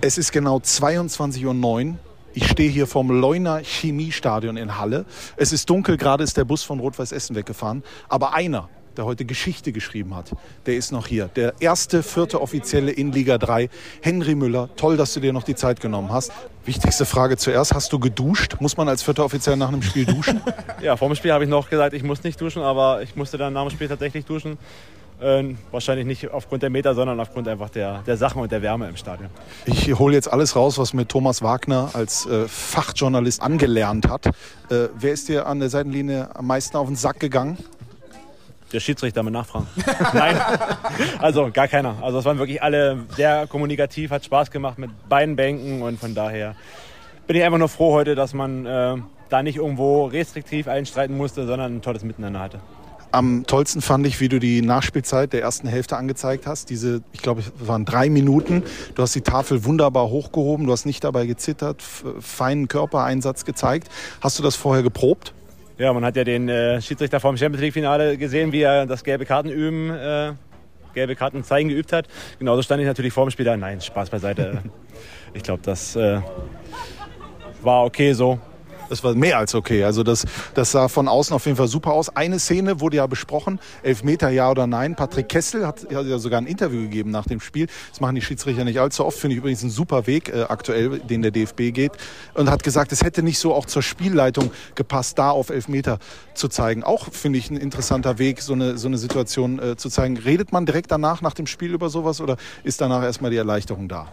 Es ist genau 22.09 Uhr. Ich stehe hier vom Leuner Chemiestadion in Halle. Es ist dunkel, gerade ist der Bus von Rot-Weiß Essen weggefahren. Aber einer, der heute Geschichte geschrieben hat, der ist noch hier. Der erste, vierte Offizielle in Liga 3, Henry Müller. Toll, dass du dir noch die Zeit genommen hast. Wichtigste Frage zuerst, hast du geduscht? Muss man als vierter Offiziell nach einem Spiel duschen? *laughs* Ja, vor dem Spiel habe ich noch gesagt, ich muss nicht duschen, aber ich musste dann nach dem Spiel tatsächlich duschen. Äh, wahrscheinlich nicht aufgrund der Meter, sondern aufgrund einfach der, der Sachen und der Wärme im Stadion. Ich hole jetzt alles raus, was mir Thomas Wagner als äh, Fachjournalist angelernt hat. Äh, wer ist dir an der Seitenlinie am meisten auf den Sack gegangen? Der Schiedsrichter mit Nachfragen. *laughs* Nein, also gar keiner. Also es waren wirklich alle sehr kommunikativ, hat Spaß gemacht mit beiden Bänken und von daher bin ich einfach nur froh heute, dass man äh, da nicht irgendwo restriktiv einstreiten musste, sondern ein tolles Miteinander hatte. Am tollsten fand ich, wie du die Nachspielzeit der ersten Hälfte angezeigt hast. Diese, ich glaube, es waren drei Minuten. Du hast die Tafel wunderbar hochgehoben. Du hast nicht dabei gezittert, feinen Körpereinsatz gezeigt. Hast du das vorher geprobt? Ja, man hat ja den äh, Schiedsrichter vom Champions League-Finale gesehen, wie er das gelbe Karten üben, äh, gelbe Karten zeigen geübt hat. Genauso stand ich natürlich vor dem Spiel da. Nein, Spaß beiseite. *laughs* ich glaube, das äh, war okay so. Das war mehr als okay. Also das, das sah von außen auf jeden Fall super aus. Eine Szene wurde ja besprochen, Elfmeter ja oder nein. Patrick Kessel hat, hat ja sogar ein Interview gegeben nach dem Spiel. Das machen die Schiedsrichter nicht allzu oft. Finde ich übrigens einen super Weg äh, aktuell, den der DFB geht. Und hat gesagt, es hätte nicht so auch zur Spielleitung gepasst, da auf Elfmeter zu zeigen. Auch finde ich ein interessanter Weg, so eine, so eine Situation äh, zu zeigen. Redet man direkt danach, nach dem Spiel über sowas oder ist danach erstmal die Erleichterung da?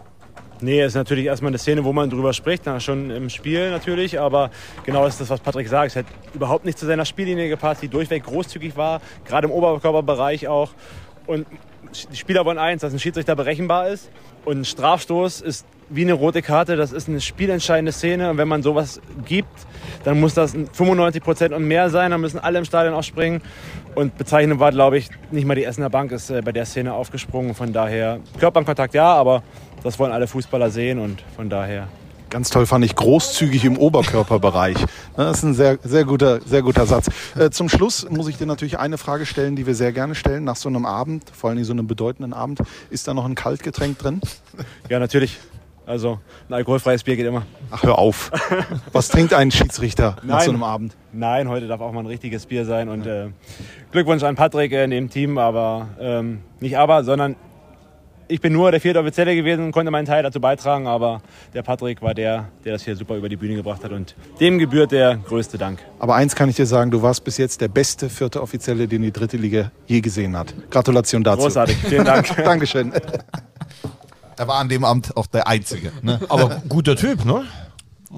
Nee, ist natürlich erstmal eine Szene, wo man drüber spricht, na, schon im Spiel natürlich, aber genau das ist das, was Patrick sagt. Es hat überhaupt nicht zu seiner Spiellinie gepasst, die durchweg großzügig war, gerade im Oberkörperbereich auch. Und die Spieler wollen eins, dass ein Schiedsrichter berechenbar ist. Und ein Strafstoß ist wie eine rote Karte, das ist eine spielentscheidende Szene. Und wenn man sowas gibt, dann muss das 95 Prozent und mehr sein, dann müssen alle im Stadion auch springen. Und bezeichnend war, glaube ich, nicht mal die Essener Bank ist äh, bei der Szene aufgesprungen. Von daher, Körperkontakt ja, aber das wollen alle Fußballer sehen und von daher. Ganz toll fand ich großzügig im Oberkörperbereich. *laughs* Das ist ein sehr, sehr, guter, sehr guter Satz. Äh, zum Schluss muss ich dir natürlich eine Frage stellen, die wir sehr gerne stellen. Nach so einem Abend, vor allem so einem bedeutenden Abend, ist da noch ein Kaltgetränk drin? Ja, natürlich. Also ein alkoholfreies Bier geht immer. Ach, hör auf. Was trinkt ein Schiedsrichter nach Nein. so einem Abend? Nein, heute darf auch mal ein richtiges Bier sein. Und äh, Glückwunsch an Patrick äh, in dem Team, aber ähm, nicht aber, sondern ich bin nur der vierte Offizielle gewesen und konnte meinen Teil dazu beitragen, aber der Patrick war der, der das hier super über die Bühne gebracht hat und dem gebührt der größte Dank. Aber eins kann ich dir sagen, du warst bis jetzt der beste vierte Offizielle, den die dritte Liga je gesehen hat. Gratulation dazu. Großartig, vielen Dank. *laughs* *laughs* Dankeschön. Er war an dem Amt auch der Einzige. Ne? *laughs* Aber guter Typ, ne?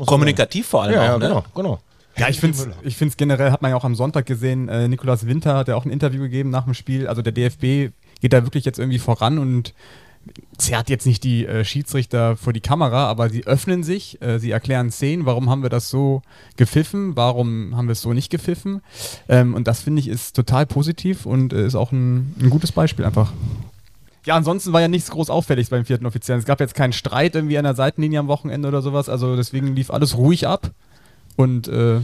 Kommunikativ vor allem Ja, auch, ja, ne? genau, genau. Ja, ich finde es ich find's generell, hat man ja auch am Sonntag gesehen, äh, Nikolas Winter hat ja auch ein Interview gegeben nach dem Spiel. Also der DFB geht da wirklich jetzt irgendwie voran und zerrt jetzt nicht die äh, Schiedsrichter vor die Kamera, aber sie öffnen sich, äh, sie erklären Szenen, warum haben wir das so gepfiffen, warum haben wir es so nicht gepfiffen. Ähm, und das finde ich ist total positiv und äh, ist auch ein, ein gutes Beispiel einfach. Ja, ansonsten war ja nichts groß auffällig beim vierten Offiziellen. Es gab jetzt keinen Streit irgendwie an der Seitenlinie am Wochenende oder sowas, also deswegen lief alles ruhig ab. Und äh,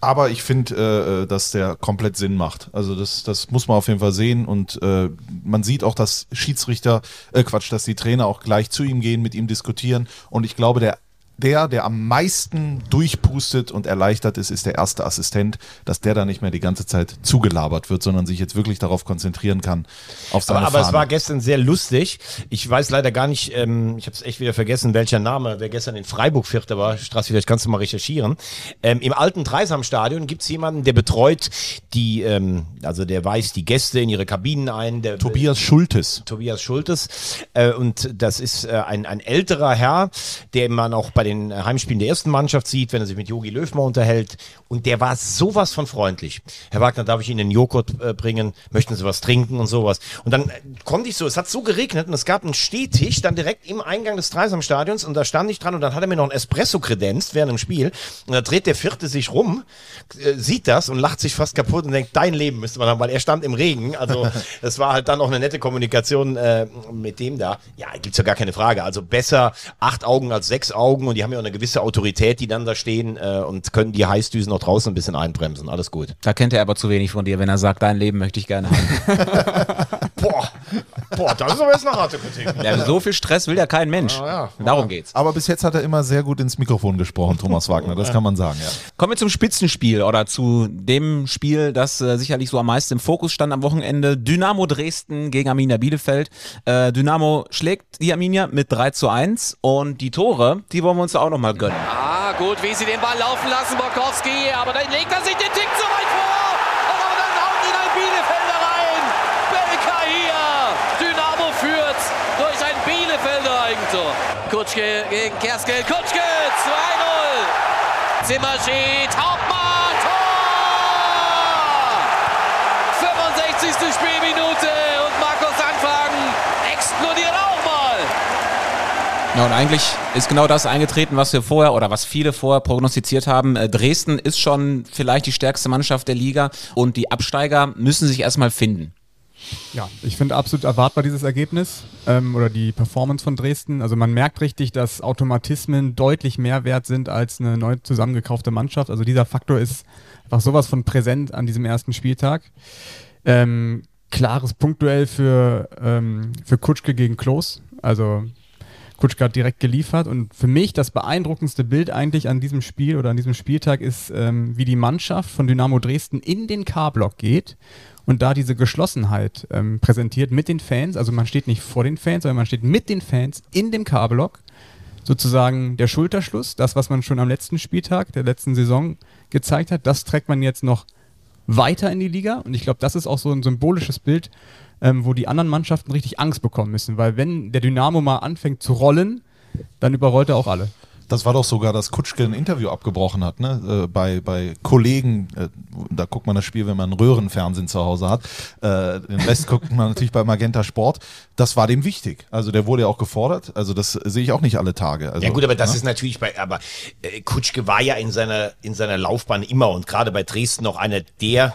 Aber ich finde, äh, dass der komplett Sinn macht. Also das, das muss man auf jeden Fall sehen. Und äh, man sieht auch, dass Schiedsrichter, äh, Quatsch, dass die Trainer auch gleich zu ihm gehen, mit ihm diskutieren. Und ich glaube, der der, der am meisten durchpustet und erleichtert ist, ist der erste Assistent, dass der da nicht mehr die ganze Zeit zugelabert wird, sondern sich jetzt wirklich darauf konzentrieren kann, auf seine Aber, aber es war gestern sehr lustig. Ich weiß leider gar nicht, ähm, ich habe es echt wieder vergessen, welcher Name, wer gestern in Freiburg Vierter war. Straße, vielleicht kannst du mal recherchieren. Ähm, Im alten Dreisamstadion gibt es jemanden, der betreut die, ähm, also der weist die Gäste in ihre Kabinen ein. Der, Tobias Schultes. Tobias Schultes. Äh, und das ist äh, ein, ein älterer Herr, den man auch bei den Heimspielen der ersten Mannschaft sieht, wenn er sich mit Jogi Löw mal unterhält. Und der war sowas von freundlich. Herr Wagner, darf ich Ihnen einen Joghurt äh, bringen? Möchten Sie was trinken und sowas? Und dann äh, konnte ich so, es hat so geregnet und es gab einen Stehtisch dann direkt im Eingang des Dreisamstadions und da stand ich dran und dann hat er mir noch ein Espresso kredenzt während dem Spiel. Und da dreht der Vierte sich rum, äh, sieht das und lacht sich fast kaputt und denkt, dein Leben müsste man haben, weil er stand im Regen. Also *laughs* das war halt dann auch eine nette Kommunikation äh, mit dem da. Ja, gibt's ja gar keine Frage. Also besser acht Augen als sechs Augen und die haben ja auch eine gewisse Autorität, die dann da stehen äh, und können die Heißdüsen auch draußen ein bisschen einbremsen. Alles gut. Da kennt er aber zu wenig von dir, wenn er sagt, dein Leben möchte ich gerne haben. *laughs* Boah, boah, das ist aber jetzt eine harte Kritik. *laughs* Ja, so viel Stress will ja kein Mensch. ja. Darum geht's. Aber bis jetzt hat er immer sehr gut ins Mikrofon gesprochen, Thomas Wagner. Das kann man sagen, ja. Kommen wir zum Spitzenspiel oder zu dem Spiel, das äh, sicherlich so am meisten im Fokus stand am Wochenende. Dynamo Dresden gegen Arminia Bielefeld. Äh, Dynamo schlägt die Arminia mit 3 zu 1 und die Tore, die wollen wir uns auch nochmal gönnen. Ah, gut, wie sie den Ball laufen lassen, Borkowski. Aber dann legt er sich den Tick zu weit vor. Aber dann haut ihn ein Bielefelder rein. Belka hier. Dynamo führt durch ein Bielefelder Eigentor. Kutschke gegen Kerskel. Kutschke 2-0. Zimmerschied. Hauptmann. Tor. 65. Spielminute. Und Markus Anfang explodiert auch mal. Ja, und eigentlich ist genau das eingetreten, was wir vorher oder was viele vorher prognostiziert haben. Äh, Dresden ist schon vielleicht die stärkste Mannschaft der Liga und die Absteiger müssen sich erstmal finden. Ja, ich finde absolut erwartbar dieses Ergebnis ähm, oder die Performance von Dresden. Also man merkt richtig, dass Automatismen deutlich mehr wert sind als eine neu zusammengekaufte Mannschaft. Also dieser Faktor ist einfach sowas von präsent an diesem ersten Spieltag. Ähm, klares Punktduell für, ähm, für Kutschke gegen Klos. Also Kutschke hat direkt geliefert und für mich das beeindruckendste Bild eigentlich an diesem Spiel oder an diesem Spieltag ist, ähm, wie die Mannschaft von Dynamo Dresden in den K-Block geht und da diese Geschlossenheit ähm, präsentiert mit den Fans. Also man steht nicht vor den Fans, sondern man steht mit den Fans in dem K-Block. Sozusagen der Schulterschluss, das, was man schon am letzten Spieltag der letzten Saison gezeigt hat, das trägt man jetzt noch weiter in die Liga. Und ich glaube, das ist auch so ein symbolisches Bild, ähm, wo die anderen Mannschaften richtig Angst bekommen müssen. Weil wenn der Dynamo mal anfängt zu rollen, dann überrollt er auch alle. Das war doch sogar, dass Kutschke ein Interview abgebrochen hat, ne? Äh, bei, bei Kollegen. Äh, da guckt man das Spiel, wenn man ein Röhrenfernsehen zu Hause hat. Äh, den Rest *laughs* guckt man natürlich bei Magenta Sport. Das war dem wichtig. Also der wurde ja auch gefordert. Also das sehe ich auch nicht alle Tage. Also, ja gut, aber das ne? ist natürlich bei, aber äh, Kutschke war ja in seiner, in seiner Laufbahn immer und gerade bei Dresden noch einer der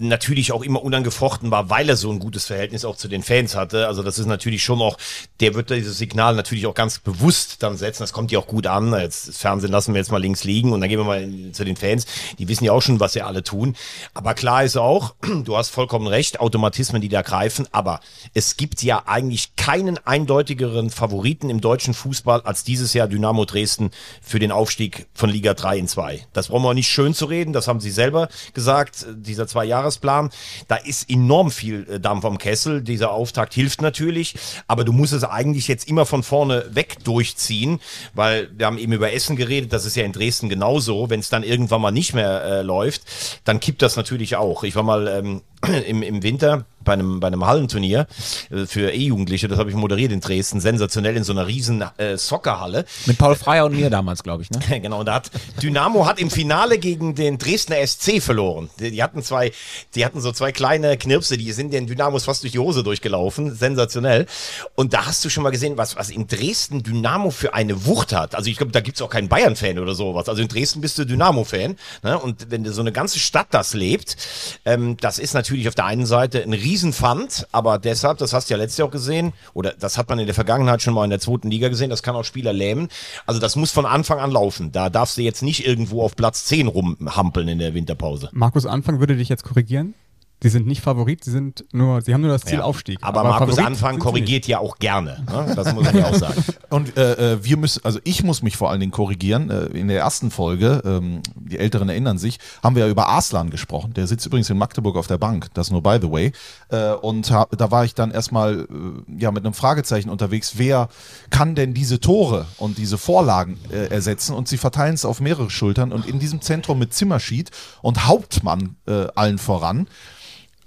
natürlich auch immer unangefochten war, weil er so ein gutes Verhältnis auch zu den Fans hatte. Also das ist natürlich schon auch, der wird dieses Signal natürlich auch ganz bewusst dann setzen. Das kommt ja auch gut an. Jetzt, das Fernsehen lassen wir jetzt mal links liegen und dann gehen wir mal zu den Fans. Die wissen ja auch schon, was sie alle tun. Aber klar ist auch, *clears throat* du hast vollkommen recht, Automatismen, die da greifen. Aber es gibt ja eigentlich keinen eindeutigeren Favoriten im deutschen Fußball als dieses Jahr Dynamo Dresden für den Aufstieg von Liga 3 in 2. Das brauchen wir nicht schön zu reden. Das haben sie selber gesagt, dieser zwei Jahre Jahresplan. Da ist enorm viel äh, Dampf am Kessel. Dieser Auftakt hilft natürlich, aber du musst es eigentlich jetzt immer von vorne weg durchziehen, weil wir haben eben über Essen geredet, das ist ja in Dresden genauso. Wenn es dann irgendwann mal nicht mehr äh, läuft, dann kippt das natürlich auch. Ich war mal ähm, *clears throat* im, im Winter bei einem, bei einem Hallenturnier äh, für E-Jugendliche, das habe ich moderiert in Dresden, sensationell in so einer riesen äh, Soccerhalle. Mit Paul Freier und mir damals, glaube ich. Ne? *laughs* genau, und da hat Dynamo hat im Finale gegen den Dresdner SC verloren. Die, die, hatten zwei, die hatten so zwei kleine Knirpse, die sind den Dynamos fast durch die Hose durchgelaufen, sensationell. Und da hast du schon mal gesehen, was, was in Dresden Dynamo für eine Wucht hat. Also ich glaube, da gibt's auch keinen Bayern-Fan oder sowas. Also in Dresden bist du Dynamo-Fan. Ne? Und wenn so eine ganze Stadt das lebt, ähm, das ist natürlich natürlich auf der einen Seite ein Riesenfund, aber deshalb, das hast du ja letztes Jahr auch gesehen, oder das hat man in der Vergangenheit schon mal in der zweiten Liga gesehen, das kann auch Spieler lähmen. Also das muss von Anfang an laufen. Da darfst du jetzt nicht irgendwo auf Platz 10 rumhampeln in der Winterpause. Markus Anfang würde dich jetzt korrigieren. Sie sind nicht Favorit, sie sind nur, sie haben nur das Ziel Ja. Aufstieg. Aber, Markus Favorit Anfang korrigiert ja auch gerne. Ne? Das muss man ja auch sagen. *laughs* Und äh, äh, wir müssen, also ich muss mich vor allen Dingen korrigieren. Äh, in der ersten Folge, ähm, die Älteren erinnern sich, haben wir ja über Arslan gesprochen. Der sitzt übrigens in Magdeburg auf der Bank, das nur by the way. Äh, und hab, da war ich dann erstmal äh, ja mit einem Fragezeichen unterwegs, wer kann denn diese Tore und diese Vorlagen äh, ersetzen? Und sie verteilen es auf mehrere Schultern. Und in diesem Zentrum mit Zimmerschied und Hauptmann äh, allen voran.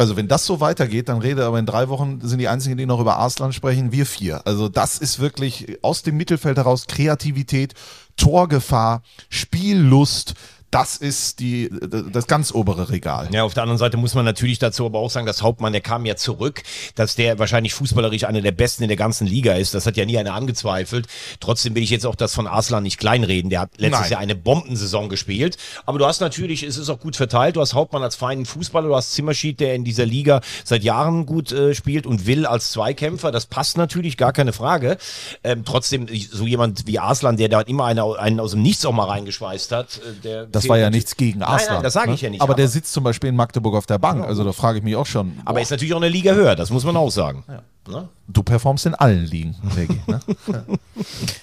Also wenn das so weitergeht, dann rede aber in drei Wochen sind die einzigen, die noch über Arslan sprechen, wir vier. Also das ist wirklich aus dem Mittelfeld heraus Kreativität, Torgefahr, Spiellust. Das ist die, das ganz obere Regal. Ja, auf der anderen Seite muss man natürlich dazu aber auch sagen, dass Hauptmann, der kam ja zurück, dass der wahrscheinlich fußballerisch einer der besten in der ganzen Liga ist. Das hat ja nie einer angezweifelt. Trotzdem will ich jetzt auch das von Arslan nicht kleinreden. Der hat letztes Nein. Jahr eine Bombensaison gespielt. Aber du hast natürlich, es ist auch gut verteilt. Du hast Hauptmann als feinen Fußballer, du hast Zimmerschied, der in dieser Liga seit Jahren gut äh, spielt und will als Zweikämpfer. Das passt natürlich, gar keine Frage. Ähm, trotzdem, so jemand wie Arslan, der da immer einen, einen aus dem Nichts auch mal reingeschweißt hat, äh, der Das fehlt war ja nichts gegen Nein, Arslan. nein, das sage ne? ich ja nicht. Aber der sitzt zum Beispiel in Magdeburg auf der Bank. Also da frage ich mich auch schon. Aber er ist natürlich auch eine Liga höher, das muss man auch sagen. Ne? Du performst in allen Ligen, Reggie. Ne? *laughs*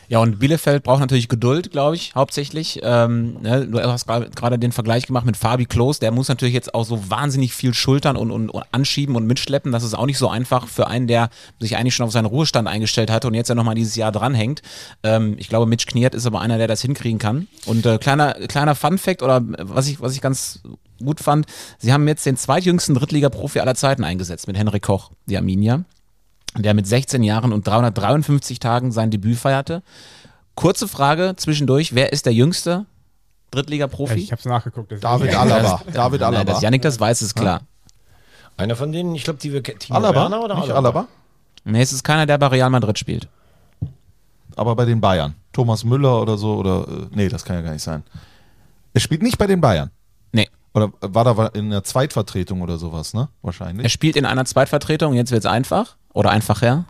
Ja, und Bielefeld braucht natürlich Geduld, glaube ich, hauptsächlich. Ähm, ne, du hast gerade den Vergleich gemacht mit Fabi Klos. Der muss natürlich jetzt auch so wahnsinnig viel schultern und, und, und anschieben und mitschleppen. Das ist auch nicht so einfach für einen, der sich eigentlich schon auf seinen Ruhestand eingestellt hatte und jetzt ja nochmal dieses Jahr dranhängt. Ähm, ich glaube, Mitch Kniert ist aber einer, der das hinkriegen kann. Und äh, kleiner, kleiner Fun-Fact oder äh, was ich, was ich ganz gut fand, sie haben jetzt den zweitjüngsten Drittliga-Profi aller Zeiten eingesetzt mit Henrik Koch, die Arminia der mit 16 Jahren und 353 Tagen sein Debüt feierte. Kurze Frage zwischendurch, wer ist der jüngste Drittliga-Profi? Ich habe es nachgeguckt. das- David Alaba. David Nein, Alaba. dass Yannick das weiß, ist klar. Einer von denen, ich glaube, die wir Timo Alaba? Werner oder Nicht Alaba? Alaba? Nee, es ist keiner, der bei Real Madrid spielt. Aber bei den Bayern. Thomas Müller oder so. Oder, äh, nee, das kann ja gar nicht sein. Er spielt nicht bei den Bayern. Oder war da in der Zweitvertretung oder sowas, ne? Wahrscheinlich. Er spielt in einer Zweitvertretung, jetzt wird es einfach. Oder einfacher.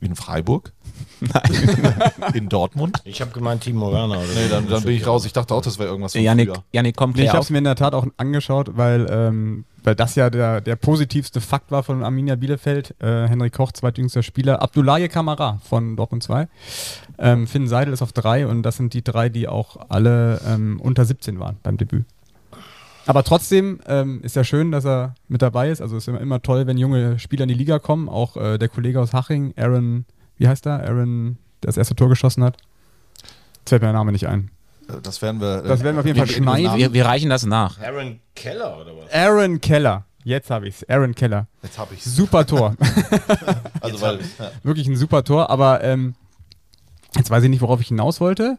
In Freiburg? *laughs* Nein. In Dortmund? Ich habe gemeint Timo Werner. Oder Nee, dann, dann bin ich raus. Ich dachte auch, das wäre irgendwas von Yannick, früher. Yannick kommt Nee, ich habe es mir in der Tat auch angeschaut, weil, ähm, weil das ja der, der positivste Fakt war von Arminia Bielefeld. Äh, Henrik Koch, zweitjüngster Spieler. Abdoulaye Kamara von Dortmund 2. Ähm, Finn Seidel ist auf 3 und das sind die drei, die auch alle ähm, unter 17 waren beim Debüt. Aber trotzdem ähm, ist ja schön, dass er mit dabei ist. Also ist immer, immer toll, wenn junge Spieler in die Liga kommen. Auch äh, der Kollege aus Haching, Aaron, wie heißt er? Aaron, der das erste Tor geschossen hat. Jetzt fällt mir der Name nicht ein. Äh, Das werden wir. Das werden wir auf jeden Fall schneiden. Wir, wir reichen das nach. Aaron Keller oder was? Aaron Keller. Jetzt habe ich's. Aaron Keller. Jetzt habe ich Super Tor. *laughs* Also, weil. Ja. Wirklich ein super Tor, aber ähm, jetzt weiß ich nicht, worauf ich hinaus wollte.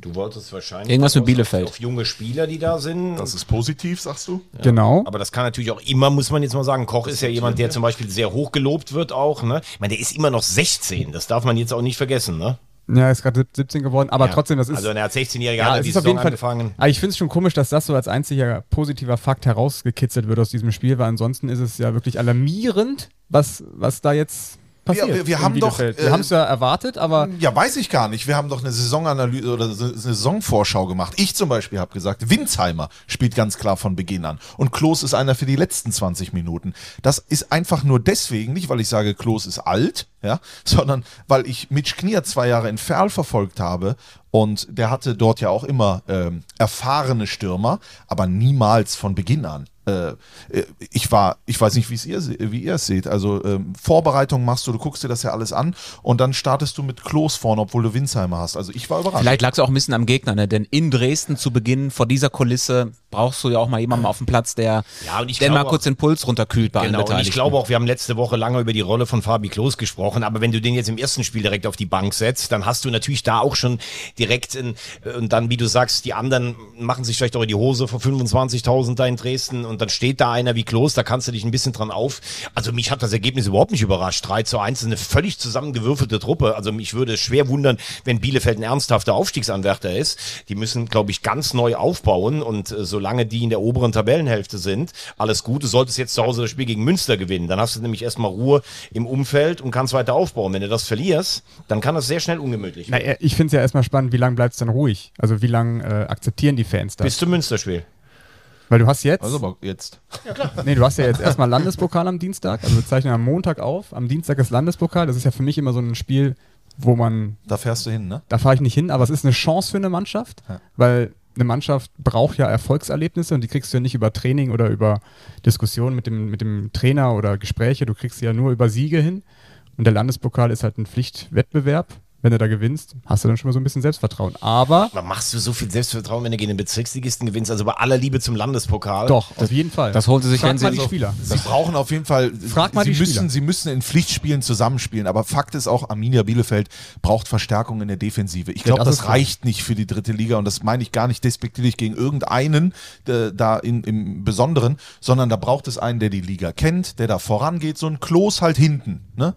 Du wolltest wahrscheinlich Irgendwas mit auf- Bielefeld. Auf, junge Spieler, die da sind. Das ist positiv, sagst du? Genau. aber das kann natürlich auch immer, muss man jetzt mal sagen. Koch ist ja jemand, der zum Beispiel sehr hoch gelobt wird auch. Ne? Ich meine, der ist immer noch 16. Das darf man jetzt auch nicht vergessen. Ne? Ja, er ist gerade 17 geworden, aber Ja. trotzdem, das ist. Also er hat 16-Jährige ja, die ist auf Saison jeden Fall. angefangen. Aber ich finde es schon komisch, dass das so als einziger positiver Fakt herausgekitzelt wird aus diesem Spiel, weil ansonsten ist es ja wirklich alarmierend, was, was da jetzt passiert. wir- wir in haben doch, äh, wir haben es ja erwartet, aber Ja, weiß ich gar nicht. Wir haben doch eine Saisonanalyse oder eine Saisonvorschau gemacht. Ich zum Beispiel habe gesagt, Winsheimer spielt ganz klar von Beginn an. Und Klos ist einer für die letzten 20 Minuten. Das ist einfach nur deswegen, nicht weil ich sage, Klos ist alt, ja, sondern weil ich Mitch Knier zwei Jahre in Ferl verfolgt habe und der hatte dort ja auch immer ähm, erfahrene Stürmer, aber niemals von Beginn an. Äh, äh, ich war, ich weiß nicht, wie es ihr, wie ihr es seht. Also ähm, Vorbereitung machst du, du guckst dir das ja alles an und dann startest du mit Klos vorne, obwohl du Winsheimer hast. Also ich war überrascht. Vielleicht lag es auch ein bisschen am Gegner, ne? denn in Dresden zu Beginn vor dieser Kulisse brauchst du ja auch mal jemanden auf dem Platz, der, Ja, und ich glaube mal kurz den Puls runterkühlt bei Genau, und ich glaube auch, wir haben letzte Woche lange über die Rolle von Fabi Klos gesprochen, aber wenn du den jetzt im ersten Spiel direkt auf die Bank setzt, dann hast du natürlich da auch schon direkt in, und dann, wie du sagst, die anderen machen sich vielleicht auch in die Hose vor 25.000 da in Dresden und und dann steht da einer wie Klos, da kannst du dich ein bisschen dran auf. Also mich hat das Ergebnis überhaupt nicht überrascht. 3 zu 1 ist eine völlig zusammengewürfelte Truppe. Also mich würde es schwer wundern, wenn Bielefeld ein ernsthafter Aufstiegsanwärter ist. Die müssen, glaube ich, ganz neu aufbauen und äh, solange die in der oberen Tabellenhälfte sind, alles gut. Du solltest jetzt zu Hause das Spiel gegen Münster gewinnen. Dann hast du nämlich erstmal Ruhe im Umfeld und kannst weiter aufbauen. Wenn du das verlierst, dann kann das sehr schnell ungemütlich Na, werden. ich finde es ja erstmal spannend, wie lange bleibt es denn ruhig? Also wie lange äh, akzeptieren die Fans das? Bis zum Münsterspiel. Weil du hast jetzt, Also aber jetzt. nee, du hast ja jetzt erstmal Landespokal am Dienstag, also wir zeichnen am Montag auf, am Dienstag ist Landespokal, das ist ja für mich immer so ein Spiel, wo man, Da fährst du hin, ne? da fahre ich nicht hin, aber es ist eine Chance für eine Mannschaft, Ja. weil eine Mannschaft braucht ja Erfolgserlebnisse und die kriegst du ja nicht über Training oder über Diskussionen mit dem, mit dem Trainer oder Gespräche, du kriegst sie ja nur über Siege hin und der Landespokal ist halt ein Pflichtwettbewerb. Wenn du da gewinnst, hast du dann schon mal so ein bisschen Selbstvertrauen. Aber Aber machst du so viel Selbstvertrauen, wenn du gegen den Bezirksligisten gewinnst? Also bei aller Liebe zum Landespokal. doch, auf jeden Fall. das holen sie sich, Frag wenn sie- mal die Spieler. Sie brauchen auf jeden Fall, Frag mal sie, die müssen, Spieler. sie müssen in Pflichtspielen zusammenspielen. Aber Fakt ist auch, Arminia Bielefeld braucht Verstärkung in der Defensive. Ich glaube, das das, reicht nicht für die dritte Liga und das meine ich gar nicht despektierlich gegen irgendeinen äh, da in, im Besonderen, sondern da braucht es einen, der die Liga kennt, der da vorangeht, so ein Klos halt hinten. Ne?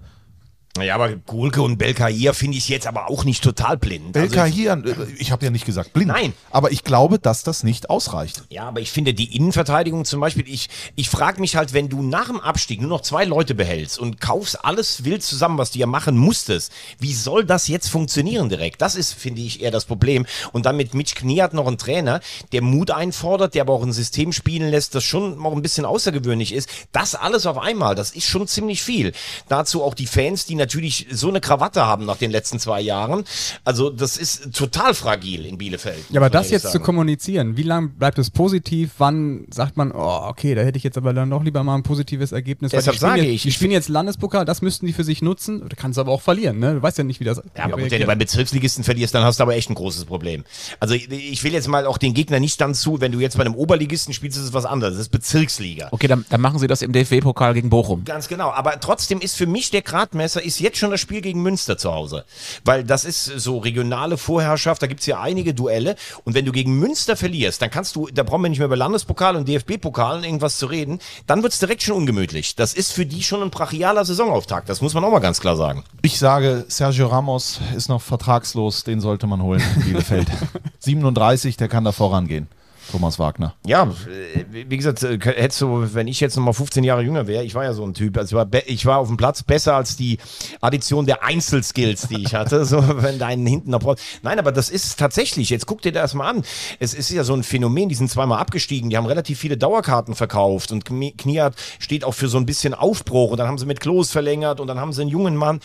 Ja, aber Gulke und Belkair finde ich jetzt aber auch nicht total blind. Also Belka ich- hier, äh, ich habe ja nicht gesagt blind. Nein. Aber ich glaube, dass das nicht ausreicht. Ja, aber ich finde die Innenverteidigung zum Beispiel, ich, ich frage mich halt, wenn du nach dem Abstieg nur noch zwei Leute behältst und kaufst alles wild zusammen, was du ja machen musstest, wie soll das jetzt funktionieren direkt? Das ist, finde ich, eher das Problem. Und dann mit Mitch Knie hat noch einen Trainer, der Mut einfordert, der aber auch ein System spielen lässt, das schon noch ein bisschen außergewöhnlich ist. Das alles auf einmal, das ist schon ziemlich viel. Dazu auch die Fans, die natürlich so eine Krawatte haben nach den letzten zwei Jahren. Also das ist total fragil in Bielefeld. Ja, aber das jetzt zu sagen. kommunizieren, wie lange bleibt es positiv? Wann sagt man, oh, okay, da hätte ich jetzt aber dann doch lieber mal ein positives Ergebnis. Deshalb sage jetzt, ich, Die ich spielen jetzt Landespokal, das müssten die für sich nutzen. Du kannst aber auch verlieren, ne? Du weißt ja nicht, wie das. Ja, aber gut, wenn du beim Bezirksligisten verlierst, dann hast du aber echt ein großes Problem. Also ich- ich will jetzt mal auch den Gegner nicht dann zu, wenn du jetzt bei einem Oberligisten spielst, ist es was anderes. Das ist Bezirksliga. Okay, dann, dann machen sie das im DFB-Pokal gegen Bochum. Ganz genau, aber trotzdem ist für mich der Gradmesser ist jetzt schon das Spiel gegen Münster zu Hause. Weil das ist so regionale Vorherrschaft, da gibt's ja einige Duelle. Und wenn du gegen Münster verlierst, dann kannst du, da brauchen wir nicht mehr über Landespokal und DFB-Pokalen irgendwas zu reden, dann wird's direkt schon ungemütlich. Das ist für die schon ein brachialer Saisonauftakt, das muss man auch mal ganz klar sagen. Ich sage, Sergio Ramos ist noch vertragslos, den sollte man holen Bielefeld. *laughs* 37, der kann da vorangehen. Thomas Wagner. Ja, äh, wie gesagt, äh, hättest du, wenn ich jetzt noch mal 15 Jahre jünger wäre, ich war ja so ein Typ, also ich war, auf dem Platz besser als die Addition der Einzelskills, die ich hatte, *laughs* so wenn deinen hinten noch Nein, aber das ist tatsächlich, jetzt guck dir das mal an. Es ist ja so ein Phänomen, die sind zweimal abgestiegen, die haben relativ viele Dauerkarten verkauft und Kniat steht auch für so ein bisschen Aufbruch und dann haben sie mit Klos verlängert und dann haben sie einen jungen Mann.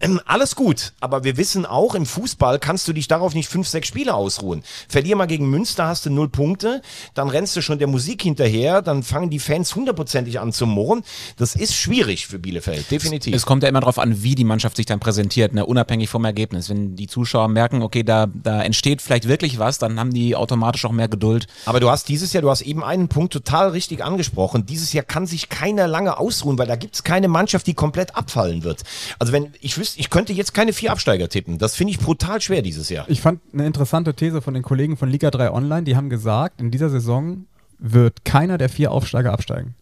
Ähm, Alles gut, aber wir wissen auch, im Fußball kannst du dich darauf nicht fünf, sechs Spiele ausruhen. Verlier mal gegen Münster, hast du null Punkte, dann rennst du schon der Musik hinterher, dann fangen die Fans hundertprozentig an zu murren. Das ist schwierig für Bielefeld, definitiv. Es kommt ja immer darauf an, wie die Mannschaft sich dann präsentiert, ne? unabhängig vom Ergebnis. Wenn die Zuschauer merken, okay, da, da entsteht vielleicht wirklich was, dann haben die automatisch auch mehr Geduld. Aber du hast dieses Jahr, du hast eben einen Punkt total richtig angesprochen. Dieses Jahr kann sich keiner lange ausruhen, weil da gibt es keine Mannschaft, die komplett abfallen wird. Also wenn ich wüsste, ich könnte jetzt keine vier Absteiger tippen. Das finde ich brutal schwer dieses Jahr. Ich fand eine interessante These von den Kollegen von Liga 3 Online, die haben gesagt, in dieser Saison wird keiner der vier Aufsteiger absteigen.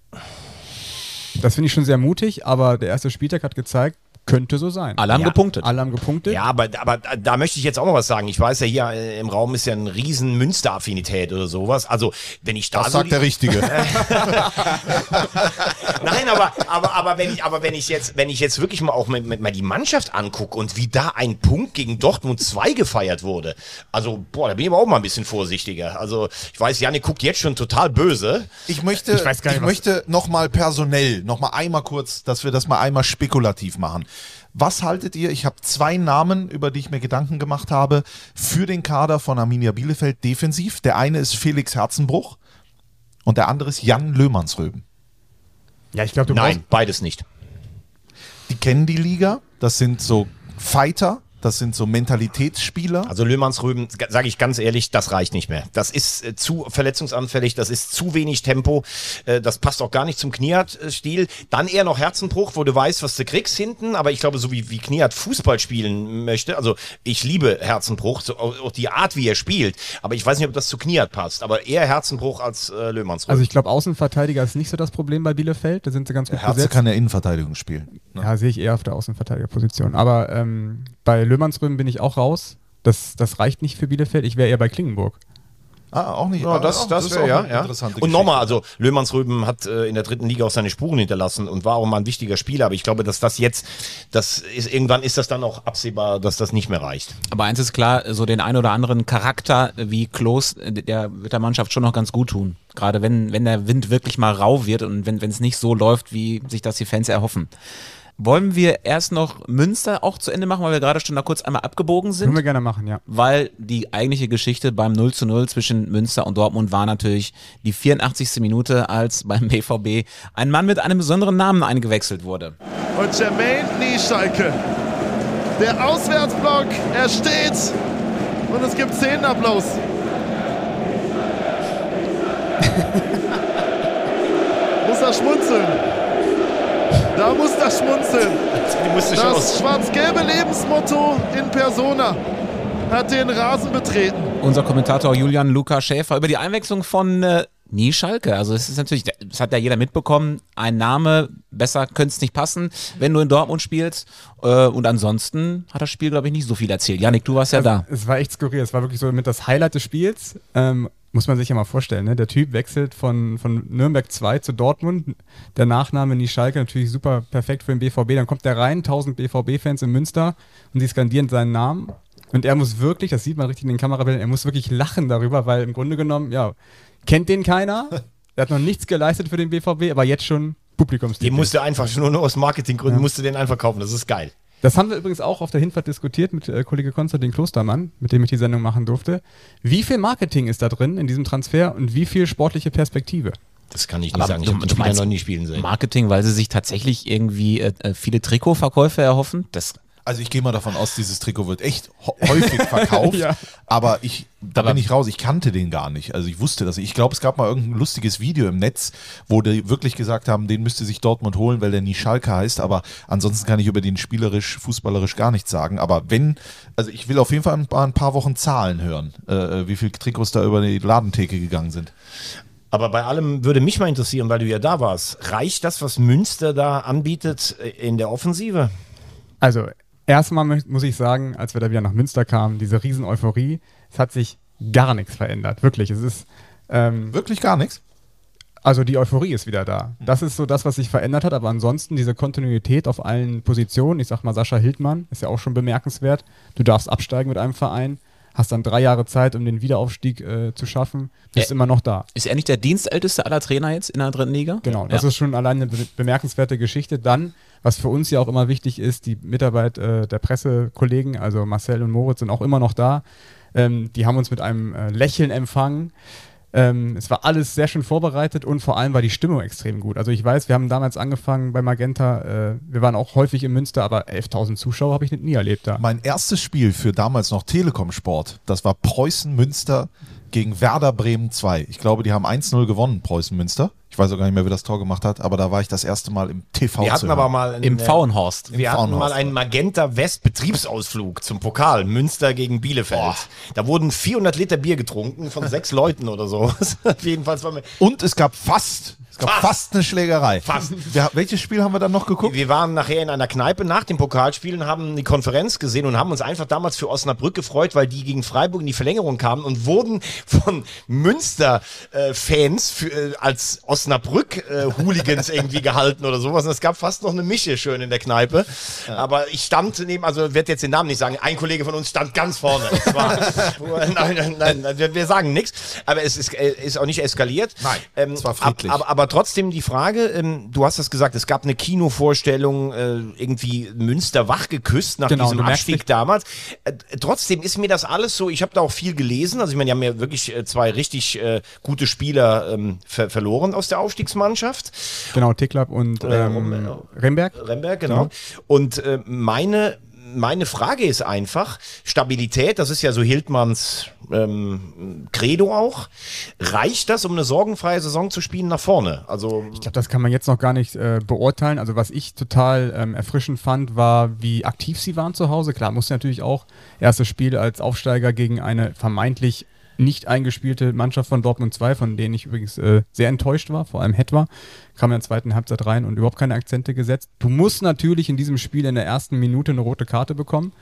Das finde ich schon sehr mutig, aber der erste Spieltag hat gezeigt, könnte so sein. Alle haben Ja. gepunktet. Alle haben gepunktet. Ja, aber, aber da möchte ich jetzt auch noch was sagen. Ich weiß ja, hier im Raum ist ja ein riesen Münster-Affinität oder sowas. Also, wenn ich da Das so sagt der Richtige. *laughs* Nein, aber, aber, aber, wenn ich, aber wenn ich jetzt, wenn ich jetzt wirklich mal auch mit, mit, mal die Mannschaft angucke und wie da ein Punkt gegen Dortmund 2 gefeiert wurde, also, boah, da bin ich aber auch mal ein bisschen vorsichtiger. Also, ich weiß, Janik guckt jetzt schon total böse. Ich möchte, Ich ich weiß gar nicht, was- möchte noch mal personell, noch mal einmal kurz, dass wir das mal einmal spekulativ machen. Was haltet ihr? Ich habe zwei Namen, über die ich mir Gedanken gemacht habe, für den Kader von Arminia Bielefeld defensiv. Der eine ist Felix Herzenbruch und der andere ist Jan Löhmannsröben. Ja, ich glaube, du Nein, beides nicht. Die kennen die Liga. Das sind so Fighter, Das sind so Mentalitätsspieler. Also Löhmannsrüben, sage ich ganz ehrlich, das reicht nicht mehr. Das ist äh, zu verletzungsanfällig, das ist zu wenig Tempo, äh, das passt auch gar nicht zum Kniat-Stil. Dann eher noch Herzenbruch, wo du weißt, was du kriegst hinten, aber ich glaube, so wie, wie Kniat Fußball spielen möchte, also ich liebe Herzenbruch, so, auch die Art, wie er spielt, aber ich weiß nicht, ob das zu Kniat passt, aber eher Herzenbruch als äh, Löhmannsrüben. Also ich glaube, Außenverteidiger ist nicht so das Problem bei Bielefeld, da sind sie ganz gut Herze besetzt. kann ja Innenverteidigung spielen. Ne? Ja, sehe ich eher auf der Außenverteidigerposition. Aber ähm, bei Löhmannsröben bin ich auch raus. Das, das reicht nicht für Bielefeld. Ich wäre eher bei Klingenburg. Ah, auch nicht. Ja, ah, das, das, ist wäre ja, ja. Und nochmal, also Löhmannsrüben hat äh, in der dritten Liga auch seine Spuren hinterlassen und war auch mal ein wichtiger Spieler, aber ich glaube, dass das jetzt, das ist, irgendwann ist das dann auch absehbar, dass das nicht mehr reicht. Aber eins ist klar, so den ein oder anderen Charakter wie Klos, äh, der wird der Mannschaft schon noch ganz gut tun. Gerade wenn, wenn der Wind wirklich mal rau wird und wenn es nicht so läuft, wie sich das die Fans erhoffen. Wollen wir erst noch Münster auch zu Ende machen, weil wir gerade schon da kurz einmal abgebogen sind? Können wir gerne machen, ja. weil die eigentliche Geschichte beim 0 zu 0 zwischen Münster und Dortmund war natürlich die 84. Minute, als beim BVB ein Mann mit einem besonderen Namen eingewechselt wurde. Und Jermaine Nieschalke. Der Auswärtsblock, er steht und es gibt Szenenapplaus. *laughs* muss er schmunzeln. Da muss er schmunzeln. *laughs* Das schwarz-gelbe Lebensmotto in Persona hat den Rasen betreten. Unser Kommentator Julian Luca Schäfer über die Einwechslung von äh, Nieschalke. Also es ist natürlich, das hat ja jeder mitbekommen, ein Name, besser könnte es nicht passen, wenn du in Dortmund spielst. Äh, und ansonsten hat das Spiel, glaube ich, nicht so viel erzählt. Janik, du warst ja da. Es war echt skurril. Es war wirklich so mit das Highlight des Spiels. Ähm, muss man sich ja mal vorstellen. Ne? Der Typ wechselt von, von Nürnberg 2 zu Dortmund. Der Nachname Nieschalke natürlich super perfekt für den BVB. Dann kommt der rein, 1000 BVB-Fans in Münster und die skandieren seinen Namen. Und er muss wirklich, das sieht man richtig in den Kamerabildern, er muss wirklich lachen darüber, weil im Grunde genommen, ja, kennt den keiner. *laughs* Er hat noch nichts geleistet für den BVB, aber jetzt schon Publikumstitel. Den musste einfach schon nur aus Marketinggründen, musste den einfach kaufen. Das ist geil. Das haben wir übrigens auch auf der Hinfahrt diskutiert mit äh, Kollege Konstantin Klostermann, mit dem ich die Sendung machen durfte. Wie viel Marketing ist da drin in diesem Transfer und wie viel sportliche Perspektive? Das kann ich nicht Aber sagen. Ich habe den Spieler noch nie spielen sehen. Marketing, weil sie sich tatsächlich irgendwie äh, äh, viele Trikotverkäufe erhoffen. Das Also ich gehe mal davon aus, dieses Trikot wird echt häufig verkauft. *laughs* Ja. Aber ich, da bin ich raus. Ich kannte den gar nicht. Also ich wusste das. Ich glaube, es gab mal irgendein lustiges Video im Netz, wo die wirklich gesagt haben, den müsste sich Dortmund holen, weil der nie Schalke heißt. Aber ansonsten kann ich über den spielerisch, fußballerisch gar nichts sagen. Aber wenn, also ich will auf jeden Fall ein paar, ein paar Wochen Zahlen hören, äh, wie viele Trikots da über die Ladentheke gegangen sind. Aber bei allem würde mich mal interessieren, weil du ja da warst. Reicht das, was Münster da anbietet äh, in der Offensive? Also, erstmal muss ich sagen, als wir da wieder nach Münster kamen, diese riesen Euphorie, es hat sich gar nichts verändert. Wirklich. Es ist. Ähm, Wirklich gar nichts? Also die Euphorie ist wieder da. Das ist so das, was sich verändert hat, aber ansonsten diese Kontinuität auf allen Positionen. Ich sag mal, Sascha Hildmann ist ja auch schon bemerkenswert. Du darfst absteigen mit einem Verein, hast dann drei Jahre Zeit, um den Wiederaufstieg äh, zu schaffen, bist Ja. immer noch da. ist er nicht der dienstälteste aller Trainer jetzt in der dritten Liga? Genau, das ja. ist schon allein eine be bemerkenswerte Geschichte. Dann, was für uns ja auch immer wichtig ist, die Mitarbeit äh, der Pressekollegen, also Marcel und Moritz sind auch immer noch da. Ähm, die haben uns mit einem äh, Lächeln empfangen. Ähm, es war alles sehr schön vorbereitet und vor allem war die Stimmung extrem gut. Also ich weiß, wir haben damals angefangen bei Magenta, äh, wir waren auch häufig in Münster, aber 11.000 Zuschauer habe ich nie erlebt da. Mein erstes Spiel für damals noch Telekom Sport, das war Preußen Münster gegen Werder Bremen 2. Ich glaube, die haben 1-0 gewonnen, Preußen Münster. Ich weiß auch gar nicht mehr, wer das Tor gemacht hat, aber da war ich das erste Mal im TV Wir zu hatten aber mal einen, Im äh, Pfauenhorst. Wir Im hatten mal einen Magenta West Betriebsausflug zum Pokal Münster gegen Bielefeld. Da wurden 400 Liter Bier getrunken von sechs Leuten oder so. *laughs* Jedenfalls waren wir. Und es gab fast, gab Fast. fast, eine Schlägerei. Fast. Wer, welches Spiel haben wir dann noch geguckt? Wir waren nachher in einer Kneipe nach dem Pokalspielen, haben die Konferenz gesehen und haben uns einfach damals für Osnabrück gefreut, weil die gegen Freiburg in die Verlängerung kamen und wurden von Münster-Fans äh, als Osnabrück-Hooligans irgendwie gehalten oder sowas. Und es gab fast noch eine Mische schön in der Kneipe. Aber ich stand neben, also werde jetzt den Namen nicht sagen, ein Kollege von uns stand ganz vorne. War, *laughs* nein, nein, nein, wir, wir sagen nichts. Aber es ist, äh, ist auch nicht eskaliert. Nein, ähm, es war friedlich. Aber, aber trotzdem die Frage, ähm, du hast das gesagt, es gab eine Kinovorstellung, äh, irgendwie Münster wach geküsst nach Genau, diesem Abstieg damals. Äh, trotzdem ist mir das alles so, ich habe da auch viel gelesen, also ich meine, die haben ja wirklich äh, zwei richtig äh, gute Spieler ähm, ver verloren aus der Aufstiegsmannschaft. Genau, Tiklab und Äh, ähm, Remberg. Remberg, genau. Und äh, meine meine Frage ist einfach, Stabilität, das ist ja so Hildmanns ähm, Credo auch. Reicht das, um eine sorgenfreie Saison zu spielen nach vorne? Also Ich glaube, das kann man jetzt noch gar nicht äh, beurteilen. Also was ich total ähm, erfrischend fand, war, wie aktiv sie waren zu Hause. Klar, musste natürlich auch erstes Spiel als Aufsteiger gegen eine vermeintlich nicht eingespielte Mannschaft von Dortmund 2, von denen ich übrigens äh, sehr enttäuscht war, vor allem Hetwa, kam in der zweiten Halbzeit rein und überhaupt keine Akzente gesetzt. Du musst natürlich in diesem Spiel in der ersten Minute eine rote Karte bekommen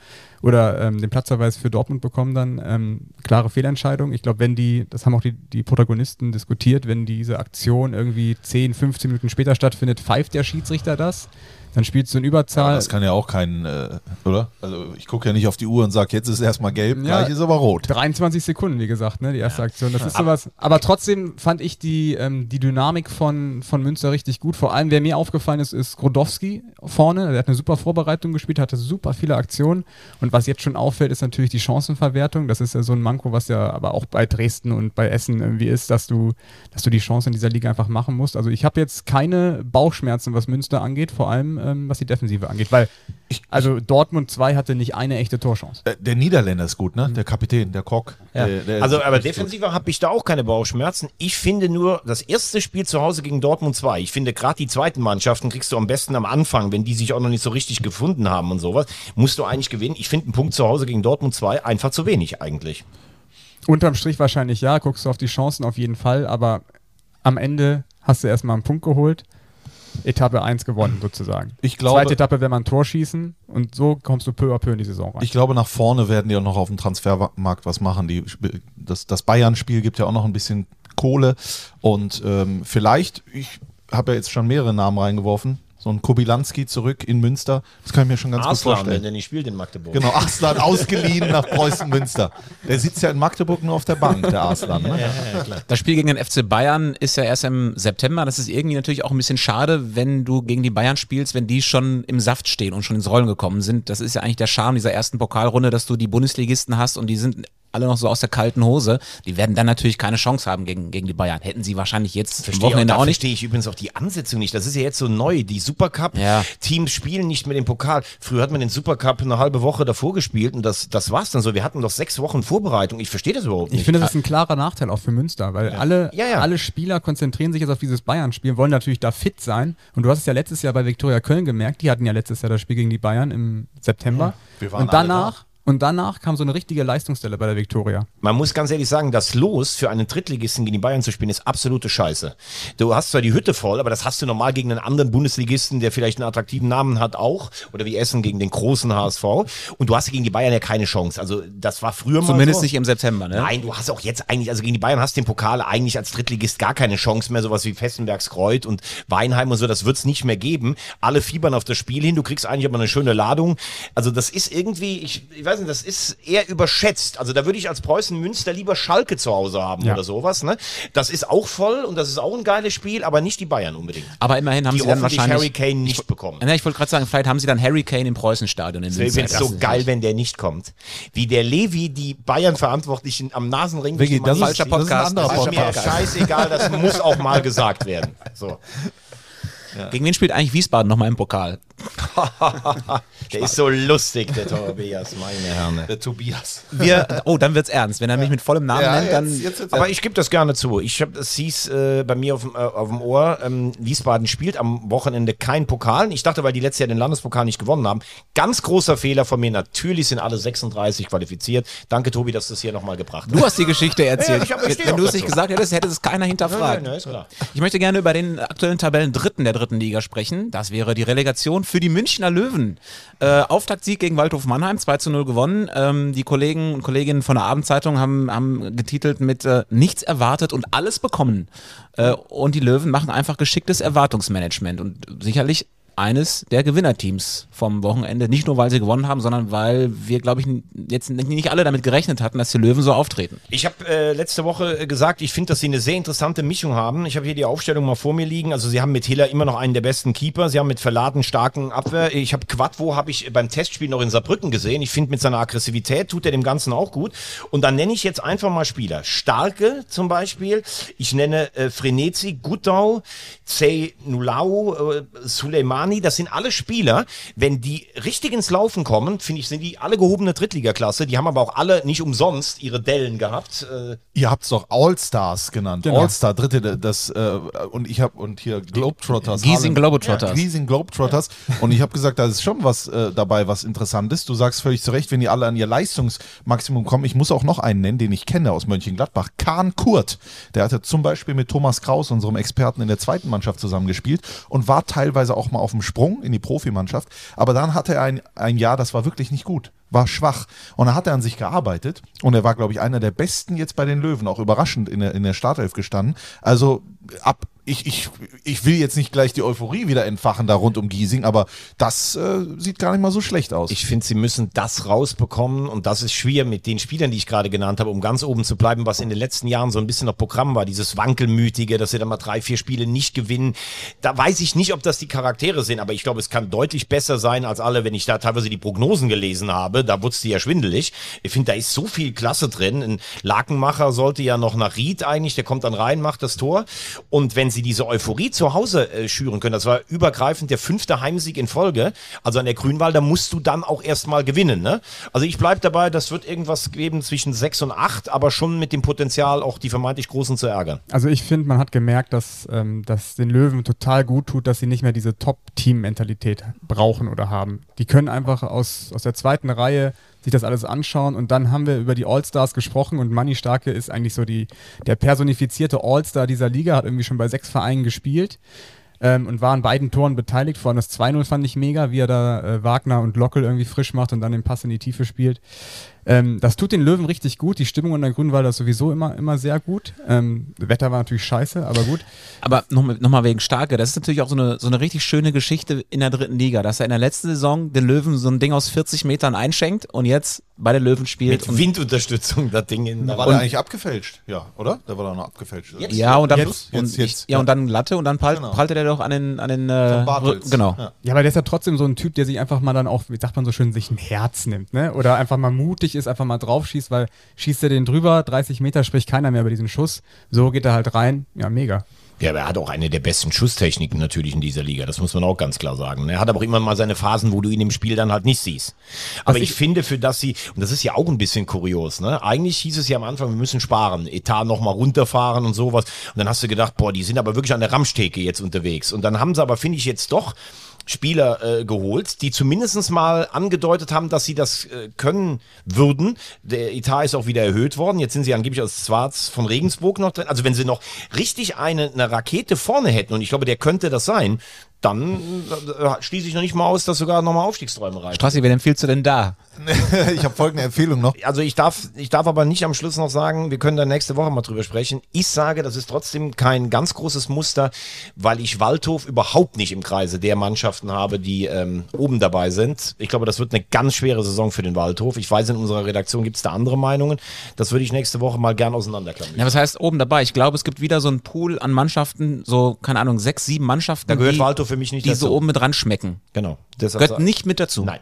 oder ähm, den Platzverweis für Dortmund bekommen dann. Ähm, klare Fehlentscheidung. Ich glaube, wenn die, das haben auch die, die Protagonisten diskutiert, wenn diese Aktion irgendwie 10, 15 Minuten später stattfindet, pfeift der Schiedsrichter das. Dann spielst du in Überzahl. Ja, das kann ja auch kein, äh, oder? Also ich gucke ja nicht auf die Uhr und sage, jetzt ist erstmal gelb, ja, gleich ist aber rot. 23 Sekunden, wie gesagt, ne, die erste ja. Aktion. Das ist sowas. Aber trotzdem fand ich die, ähm, die Dynamik von, von Münster richtig gut. Vor allem, wer mir aufgefallen ist, ist Grodowski vorne. Der hat eine super Vorbereitung gespielt, hatte super viele Aktionen. Und was jetzt schon auffällt, ist natürlich die Chancenverwertung. Das ist ja so ein Manko, was ja aber auch bei Dresden und bei Essen irgendwie ist, dass du, dass du die Chance in dieser Liga einfach machen musst. Also ich habe jetzt keine Bauchschmerzen, was Münster angeht, vor allem ähm, was die Defensive angeht, weil ich, also Dortmund 2 hatte nicht eine echte Torchance. Der, der Niederländer ist gut, ne? Der Kapitän, der Kock. Ja. Der, der also, aber defensiver habe ich da auch keine Bauchschmerzen. Ich finde nur, das erste Spiel zu Hause gegen Dortmund 2, ich finde gerade die zweiten Mannschaften kriegst du am besten am Anfang, wenn die sich auch noch nicht so richtig gefunden haben und sowas, musst du eigentlich gewinnen. Ich finde einen Punkt zu Hause gegen Dortmund 2 einfach zu wenig eigentlich. Unterm Strich wahrscheinlich ja, guckst du auf die Chancen auf jeden Fall, aber am Ende hast du erstmal einen Punkt geholt. Etappe 1 gewonnen, sozusagen. Ich glaube, Zweite Etappe will man ein Tor schießen und so kommst du peu à peu in die Saison rein. Ich glaube, nach vorne werden die auch noch auf dem Transfermarkt was machen. Die, das das Bayern-Spiel gibt ja auch noch ein bisschen Kohle und ähm, vielleicht, ich habe ja jetzt schon mehrere Namen reingeworfen, so ein Kobilanski zurück in Münster. Das kann ich mir schon ganz Arslan, gut vorstellen. wenn der nicht spielt in Magdeburg. Genau, Arslan *laughs* ausgeliehen nach Preußen Münster. Der sitzt ja in Magdeburg nur auf der Bank, der Arslan. Ne? Ja, ja, klar. Das Spiel gegen den FC Bayern ist ja erst im September. Das ist irgendwie natürlich auch ein bisschen schade, wenn du gegen die Bayern spielst, wenn die schon im Saft stehen und schon ins Rollen gekommen sind. Das ist ja eigentlich der Charme dieser ersten Pokalrunde, dass du die Bundesligisten hast und die sind alle noch so aus der kalten Hose. Die werden dann natürlich keine Chance haben gegen, gegen die Bayern. Hätten sie wahrscheinlich jetzt Verstehe am Wochenende auch, auch nicht. verstehe ich übrigens auch die Ansetzung nicht. Das ist ja jetzt so neu. Die Supercup-Teams spielen nicht mit dem Pokal. Früher hat man den Supercup eine halbe Woche davor gespielt und das, das war's dann so. Wir hatten doch sechs Wochen Vorbereitung. Ich verstehe das überhaupt nicht. Ich finde, das ist ein klarer Nachteil auch für Münster, weil alle, Ja, ja. alle Spieler konzentrieren sich jetzt auf dieses Bayern-Spiel, wollen natürlich da fit sein. Und du hast es ja letztes Jahr bei Viktoria Köln gemerkt, die hatten ja letztes Jahr das Spiel gegen die Bayern im September. Wir waren und alle danach, und danach kam so eine richtige Leistungsstelle bei der Viktoria. Man muss ganz ehrlich sagen, das Los für einen Drittligisten gegen die Bayern zu spielen, ist absolute Scheiße. Du hast zwar die Hütte voll, aber das hast du normal gegen einen anderen Bundesligisten, der vielleicht einen attraktiven Namen hat, auch. Oder wie Essen gegen den großen HSV. Und du hast gegen die Bayern ja keine Chance. Also, das war früher mal. Zumindest so. nicht im September, ne? Nein, du hast auch jetzt eigentlich, also gegen die Bayern hast du den Pokal eigentlich als Drittligist gar keine Chance mehr, sowas wie Fessenbergs Kreuth und Weinheim und so, das wird's nicht mehr geben. Alle fiebern auf das Spiel hin, du kriegst eigentlich aber eine schöne Ladung. Also das ist irgendwie, ich, ich weiß nicht, das ist eher überschätzt. Also da würde ich als Preußen Münster lieber Schalke zu Hause haben Ja. oder sowas. Ne? Das ist auch voll und das ist auch ein geiles Spiel, aber nicht die Bayern unbedingt. Aber immerhin haben die sie dann wahrscheinlich. Harry Kane nicht bekommen. Ja, ich wollte gerade sagen, vielleicht haben sie dann Harry Kane im Preußenstadion in Münster. wäre so geil, wenn der nicht kommt. Wie der Levi die Bayern-Verantwortlichen am Nasenring Vicky, das ist- das ist ein Podcast. anderer Das ist mir Podcast. scheißegal, das muss auch mal gesagt werden. So. Gegen wen spielt eigentlich Wiesbaden nochmal im Pokal? *laughs* Der ist so lustig, der Tobias, meine Herren. Der Tobias. Wir, oh, dann wird's ernst. Wenn er mich mit vollem Namen Ja, nennt, dann. jetzt- jetzt Aber ich gebe das gerne zu. Ich hab, es hieß äh, bei mir auf dem, äh, auf dem Ohr, ähm, Wiesbaden spielt am Wochenende kein Pokal. Ich dachte, weil die letztes Jahr den Landespokal nicht gewonnen haben. Ganz großer Fehler von mir. Natürlich sind alle 36 qualifiziert. Danke, Tobi, dass du es hier nochmal gebracht hast. Du hast die Geschichte erzählt. Ja, ich Wenn du es nicht gesagt hättest, hätte es keiner hinterfragt. Nein, nein, ist klar. Ich möchte gerne über den aktuellen Tabellen Dritten der dritten Liga sprechen. Das wäre die Relegation für die Münchner Löwen. Äh, Auftaktsieg gegen Waldhof Mannheim, 2 zu 0 gewonnen. Ähm, die Kollegen und Kolleginnen von der Abendzeitung haben, haben getitelt mit äh, nichts erwartet und alles bekommen. Äh, und die Löwen machen einfach geschicktes Erwartungsmanagement und sicherlich eines der Gewinnerteams vom Wochenende. Nicht nur, weil sie gewonnen haben, sondern weil wir, glaube ich, jetzt nicht alle damit gerechnet hatten, dass die Löwen so auftreten. Ich habe äh, letzte Woche gesagt, ich finde, dass sie eine sehr interessante Mischung haben. Ich habe hier die Aufstellung mal vor mir liegen. Also sie haben mit Hiller immer noch einen der besten Keeper. Sie haben mit Verladen starken Abwehr. Ich habe Quadvo habe ich beim Testspiel noch in Saarbrücken gesehen. Ich finde, mit seiner Aggressivität tut er dem Ganzen auch gut. Und dann nenne ich jetzt einfach mal Spieler. Starke zum Beispiel. Ich nenne äh, Frenetzi, Gutau, Zey Nulau, äh, Suleimani Manni, das sind alle Spieler, wenn die richtig ins Laufen kommen, finde ich, sind die alle gehobene Drittligaklasse. Die haben aber auch alle nicht umsonst ihre Dellen gehabt. Äh, Ihr habt es doch All-Stars genannt. Genau. All-Star, dritte, das, äh, und ich habe, und hier Globetrotters. Giesing Globetrotters. Ja, Giesing Globetrotters. Und ich habe gesagt, da ist schon was äh, dabei, was interessant ist. Du sagst völlig zu Recht, wenn die alle an ihr Leistungsmaximum kommen. Ich muss auch noch einen nennen, den ich kenne aus Mönchengladbach. Kahn Kurt. Der hatte zum Beispiel mit Thomas Kraus, unserem Experten in der zweiten Mannschaft, zusammengespielt und war teilweise auch mal auf dem Sprung in die Profimannschaft. Aber dann hatte er ein, ein Jahr, das war wirklich nicht gut war schwach. Und da hat er an sich gearbeitet und er war, glaube ich, einer der besten jetzt bei den Löwen, auch überraschend in der, in der Startelf gestanden. Also ab, ich, ich, ich will jetzt nicht gleich die Euphorie wieder entfachen da rund um Giesing, aber das äh, sieht gar nicht mal so schlecht aus. Ich finde, sie müssen das rausbekommen und das ist schwer mit den Spielern, die ich gerade genannt habe, um ganz oben zu bleiben, was in den letzten Jahren so ein bisschen noch Programm war, dieses Wankelmütige, dass sie dann mal drei, vier Spiele nicht gewinnen. Da weiß ich nicht, ob das die Charaktere sind, aber ich glaube, es kann deutlich besser sein als alle, wenn ich da teilweise die Prognosen gelesen habe, da wurde es ja schwindelig. Ich finde, da ist so viel Klasse drin. Ein Lakenmacher sollte ja noch nach Ried eigentlich, der kommt dann rein, macht das Tor und wenn sie diese Euphorie zu Hause äh, schüren können, das war übergreifend der fünfte Heimsieg in Folge, also an der Grünwalder musst du dann auch erstmal gewinnen. Ne? Also ich bleibe dabei, das wird irgendwas geben zwischen sechs und acht, aber schon mit dem Potenzial, auch die vermeintlich Großen zu ärgern. Also ich finde, man hat gemerkt, dass ähm, das den Löwen total gut tut, dass sie nicht mehr diese Top-Team-Mentalität brauchen oder haben. Die können einfach aus, aus der zweiten Reihe sich das alles anschauen und dann haben wir über die All-Stars gesprochen und Manni Starke ist eigentlich so die, der personifizierte All-Star dieser Liga, hat irgendwie schon bei sechs Vereinen gespielt ähm, und war an beiden Toren beteiligt. Vor allem das 2-0 fand ich mega, wie er da äh, Wagner und Lockel irgendwie frisch macht und dann den Pass in die Tiefe spielt. Ähm, das tut den Löwen richtig gut. Die Stimmung an der Grünwalder ist sowieso immer, immer sehr gut. Ähm, Wetter war natürlich scheiße, aber gut. Aber nochmal noch mal wegen Starke, das ist natürlich auch so eine, so eine richtig schöne Geschichte in der dritten Liga, dass er in der letzten Saison den Löwen so ein Ding aus 40 Metern einschenkt und jetzt bei den Löwen spielt. Mit Windunterstützung, das Ding in da war der eigentlich abgefälscht, ja, oder? Der war doch noch abgefälscht. Jetzt? ja, und dann, Jetzt, und, jetzt, jetzt, ja, und dann Latte und dann prallt, Genau. prallte der doch an den, an den äh. Genau. Ja. Ja, aber der ist ja trotzdem so ein Typ, der sich einfach mal dann auch, wie sagt man so schön, sich ein Herz nimmt, ne? Oder einfach mal mutig ist, einfach mal draufschießt, weil schießt er den drüber, 30 Meter spricht keiner mehr über diesen Schuss. So geht er halt rein. Ja, mega. Ja, aber er hat auch eine der besten Schusstechniken natürlich in dieser Liga. Das muss man auch ganz klar sagen. Er hat aber auch immer mal seine Phasen, wo du ihn im Spiel dann halt nicht siehst. Aber ich, finde, für das sie, und das ist ja auch ein bisschen kurios, ne? Eigentlich hieß es ja am Anfang, wir müssen sparen, Etat nochmal runterfahren und sowas. Und dann hast du gedacht, boah, die sind aber wirklich an der Ramschtheke jetzt unterwegs. Und dann haben sie aber, finde ich, jetzt doch Spieler äh, geholt, die zumindest mal angedeutet haben, dass sie das äh, können würden. Der Etat ist auch wieder erhöht worden. Jetzt sind sie angeblich aus Schwarz von Regensburg noch drin. Also wenn sie noch richtig eine, eine Rakete vorne hätten, und ich glaube, der könnte das sein, dann äh, schließe ich noch nicht mal aus, dass sogar nochmal Aufstiegsträume reichen. Strassi, wen empfiehlst du denn da? *laughs* ich habe folgende Empfehlung noch. Also ich darf, ich darf aber nicht am Schluss noch sagen, wir können da nächste Woche mal drüber sprechen. Ich sage, das ist trotzdem kein ganz großes Muster, weil ich Waldhof überhaupt nicht im Kreise der Mannschaften habe, die ähm, oben dabei sind. Ich glaube, das wird eine ganz schwere Saison für den Waldhof. Ich weiß, in unserer Redaktion gibt es da andere Meinungen. Das würde ich nächste Woche mal gern auseinanderklammern. Ja, was heißt oben dabei? Ich glaube, es gibt wieder so einen Pool an Mannschaften, so, keine Ahnung, sechs, sieben Mannschaften, Da gehört die, Waldhof für mich nicht die dazu. so oben mit ran schmecken. Genau. Deshalb Gehört sag- nicht mit dazu. Nein.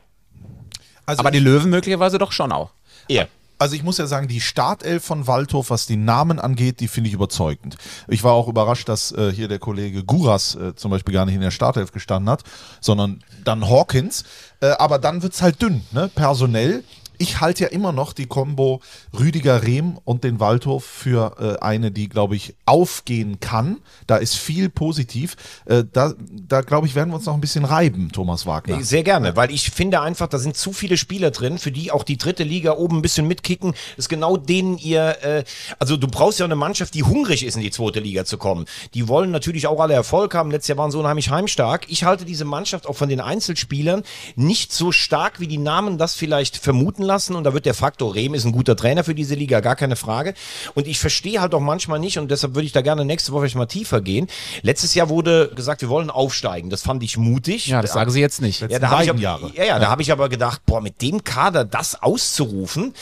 Also Aber ich- die Löwen möglicherweise doch schon auch. Eher. Also ich muss ja sagen, die Startelf von Waldhof, was die Namen angeht, die finde ich überzeugend. Ich war auch überrascht, dass äh, hier der Kollege Guras äh, zum Beispiel gar nicht in der Startelf gestanden hat, sondern dann Hawkins. Äh, aber dann wird's halt dünn, ne? personell. Ich halte ja immer noch die Combo Rüdiger Rehm und den Waldhof für äh, eine, die, glaube ich, aufgehen kann. Da ist viel positiv. Äh, da, da glaube ich, werden wir uns noch ein bisschen reiben, Thomas Wagner. Sehr gerne, weil ich finde einfach, da sind zu viele Spieler drin, für die auch die dritte Liga oben ein bisschen mitkicken. Das ist genau denen ihr, äh, also du brauchst ja eine Mannschaft, die hungrig ist, in die zweite Liga zu kommen. Die wollen natürlich auch alle Erfolg haben. Letztes Jahr waren sie unheimlich heimstark. Ich halte diese Mannschaft auch von den Einzelspielern nicht so stark, wie die Namen das vielleicht vermuten lassen. Und da wird der Faktor Rehm ist ein guter Trainer für diese Liga, gar keine Frage. Und ich verstehe halt auch manchmal nicht, und deshalb würde ich da gerne nächste Woche vielleicht mal tiefer gehen. Letztes Jahr wurde gesagt, wir wollen aufsteigen. Das fand ich mutig. Ja, das sagen sie jetzt nicht. Ja, da habe ich, Jahre. ja, ja, da habe ich aber gedacht, boah, mit dem Kader das auszurufen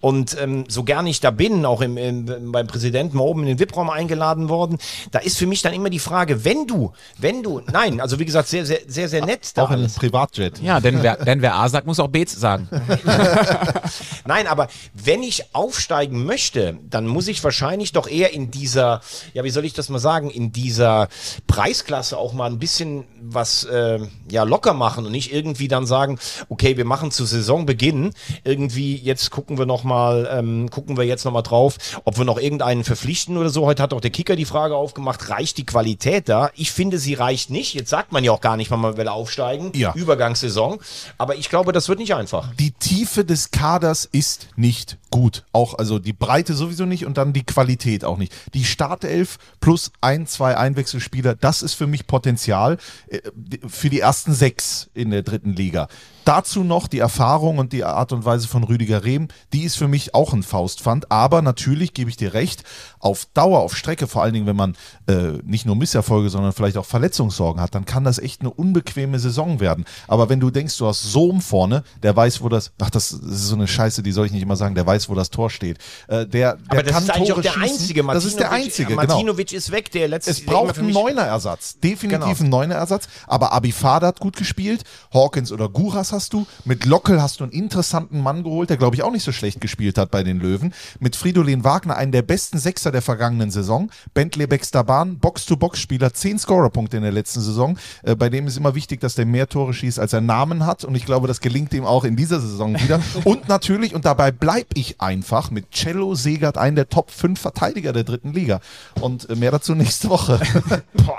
und ähm, so gern ich da bin, auch im, im, beim Präsidenten mal oben in den VIP-Raum eingeladen worden, da ist für mich dann immer die Frage, wenn du, wenn du, nein, also wie gesagt, sehr, sehr, sehr, sehr nett da auch in einem alles. Privatjet. Ja, denn wer, denn wer A sagt, muss auch B sagen. *laughs* *laughs* Nein, aber wenn ich aufsteigen möchte, dann muss ich wahrscheinlich doch eher in dieser, ja, wie soll ich das mal sagen, in dieser Preisklasse auch mal ein bisschen was äh, ja, locker machen und nicht irgendwie dann sagen, okay, wir machen zu Saisonbeginn irgendwie, jetzt gucken wir nochmal, ähm, gucken wir jetzt nochmal drauf, ob wir noch irgendeinen verpflichten oder so. Heute hat auch der Kicker die Frage aufgemacht, reicht die Qualität da? Ich finde, sie reicht nicht. Jetzt sagt man ja auch gar nicht, man will aufsteigen. Ja. Übergangssaison. Aber ich glaube, das wird nicht einfach. Die Tiefe des Kaders ist nicht gut. Auch, also die Breite sowieso nicht und dann die Qualität auch nicht. Die Startelf plus ein, zwei Einwechselspieler, das ist für mich Potenzial äh, für die ersten sechs in der dritten Liga. Dazu noch die Erfahrung und die Art und Weise von Rüdiger Rehm, die ist für mich auch ein Faustpfand. Aber natürlich gebe ich dir recht, auf Dauer, auf Strecke, vor allen Dingen, wenn man äh, nicht nur Misserfolge, sondern vielleicht auch Verletzungssorgen hat, dann kann das echt eine unbequeme Saison werden. Aber wenn du denkst, du hast Sohm vorne, der weiß, wo das, ach, das ist so eine Scheiße, die soll ich nicht immer sagen, der weiß, wo das Tor steht. Äh, der, der Aber das kann Tore auch der schießen. einzige. Das ist der einzige, genau. Martinovic ist weg, der letzte. Es braucht einen Neuner-Ersatz. Definitiv einen Neuner-Ersatz. Aber Abifada hat gut gespielt. Hawkins oder Guras hast du. Mit Lockel hast du einen interessanten Mann geholt, der, glaube ich, auch nicht so schlecht gespielt hat bei den Löwen. Mit Fridolin Wagner, einen der besten Sechser der vergangenen Saison. Bentley Baxter Bahn, Box-to-Box-Spieler, 10 Scorerpunkte in der letzten Saison. Äh, bei dem ist immer wichtig, dass der mehr Tore schießt, als er Namen hat. Und ich glaube, das gelingt ihm auch in dieser Saison wieder. *laughs* und natürlich, und dabei bleibe ich einfach, mit Cello Segert, einen der Top 5 Verteidiger der dritten Liga. Und äh, mehr dazu nächste Woche. *laughs*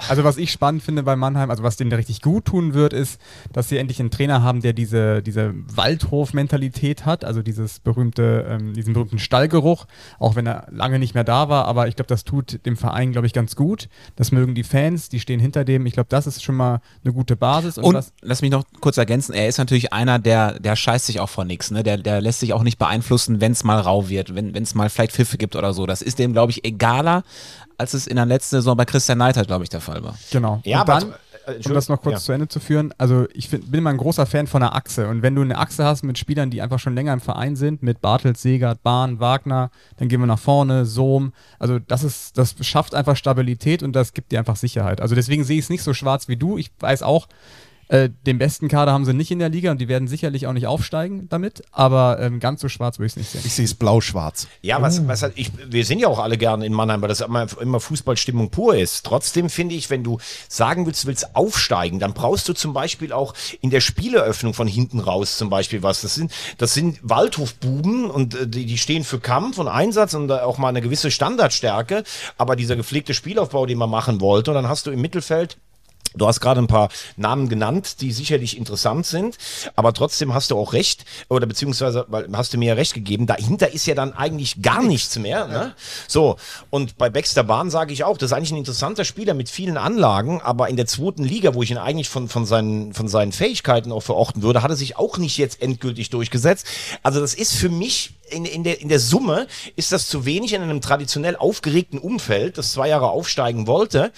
Also was ich spannend finde bei Mannheim, also was denen richtig gut tun wird, ist, dass sie endlich einen Trainer haben, der diese, diese Waldhof-Mentalität hat, also dieses berühmte, ähm, diesen berühmten Stallgeruch, auch wenn er lange nicht mehr da war, aber ich glaube, das tut dem Verein, glaube ich, ganz gut. Das mögen die Fans, die stehen hinter dem. Ich glaube, das ist schon mal eine gute Basis. Und was, lass mich noch kurz ergänzen, er ist natürlich einer, der, der scheißt sich auch vor nichts, ne? Der, der lässt sich auch nicht beeinflussen, wenn es mal rau wird, wenn es mal vielleicht Pfiffe gibt oder so. Das ist dem, glaube ich, egaler, als es in der letzten Saison bei Christian Neidhardt, glaube ich, der Fall war. Genau. Ja, und aber- dann, um das noch kurz ja. zu Ende zu führen, also ich find, bin immer ein großer Fan von einer Achse. Und wenn du eine Achse hast mit Spielern, die einfach schon länger im Verein sind, mit Bartels, Segert, Bahn, Wagner, dann gehen wir nach vorne, Sohm. Also das ist, das schafft einfach Stabilität und das gibt dir einfach Sicherheit. Also deswegen sehe ich es nicht so schwarz wie du. Ich weiß auch, äh, den besten Kader haben sie nicht in der Liga und die werden sicherlich auch nicht aufsteigen damit, aber ähm, ganz so schwarz würde ich es nicht sehen. Ich sehe es blau-schwarz. Ja, was, was halt, ich, wir sind ja auch alle gerne in Mannheim, weil das immer, immer Fußballstimmung pur ist. Trotzdem finde ich, wenn du sagen willst, du willst aufsteigen, dann brauchst du zum Beispiel auch in der Spieleröffnung von hinten raus zum Beispiel was. Das sind, das sind Waldhofbuben und äh, die, die stehen für Kampf und Einsatz und äh, auch mal eine gewisse Standardstärke. Aber dieser gepflegte Spielaufbau, den man machen wollte, und dann hast du im Mittelfeld Du hast gerade ein paar Namen genannt, die sicherlich interessant sind, aber trotzdem hast du auch recht, oder beziehungsweise hast du mir ja recht gegeben, dahinter ist ja dann eigentlich gar nichts mehr. Ne? So, und bei Baxter Bahn sage ich auch, das ist eigentlich ein interessanter Spieler mit vielen Anlagen, aber in der zweiten Liga, wo ich ihn eigentlich von, von, seinen, von seinen Fähigkeiten auch verorten würde, hat er sich auch nicht jetzt endgültig durchgesetzt. Also das ist für mich in, in, der, in der Summe ist das zu wenig in einem traditionell aufgeregten Umfeld, das zwei Jahre aufsteigen wollte.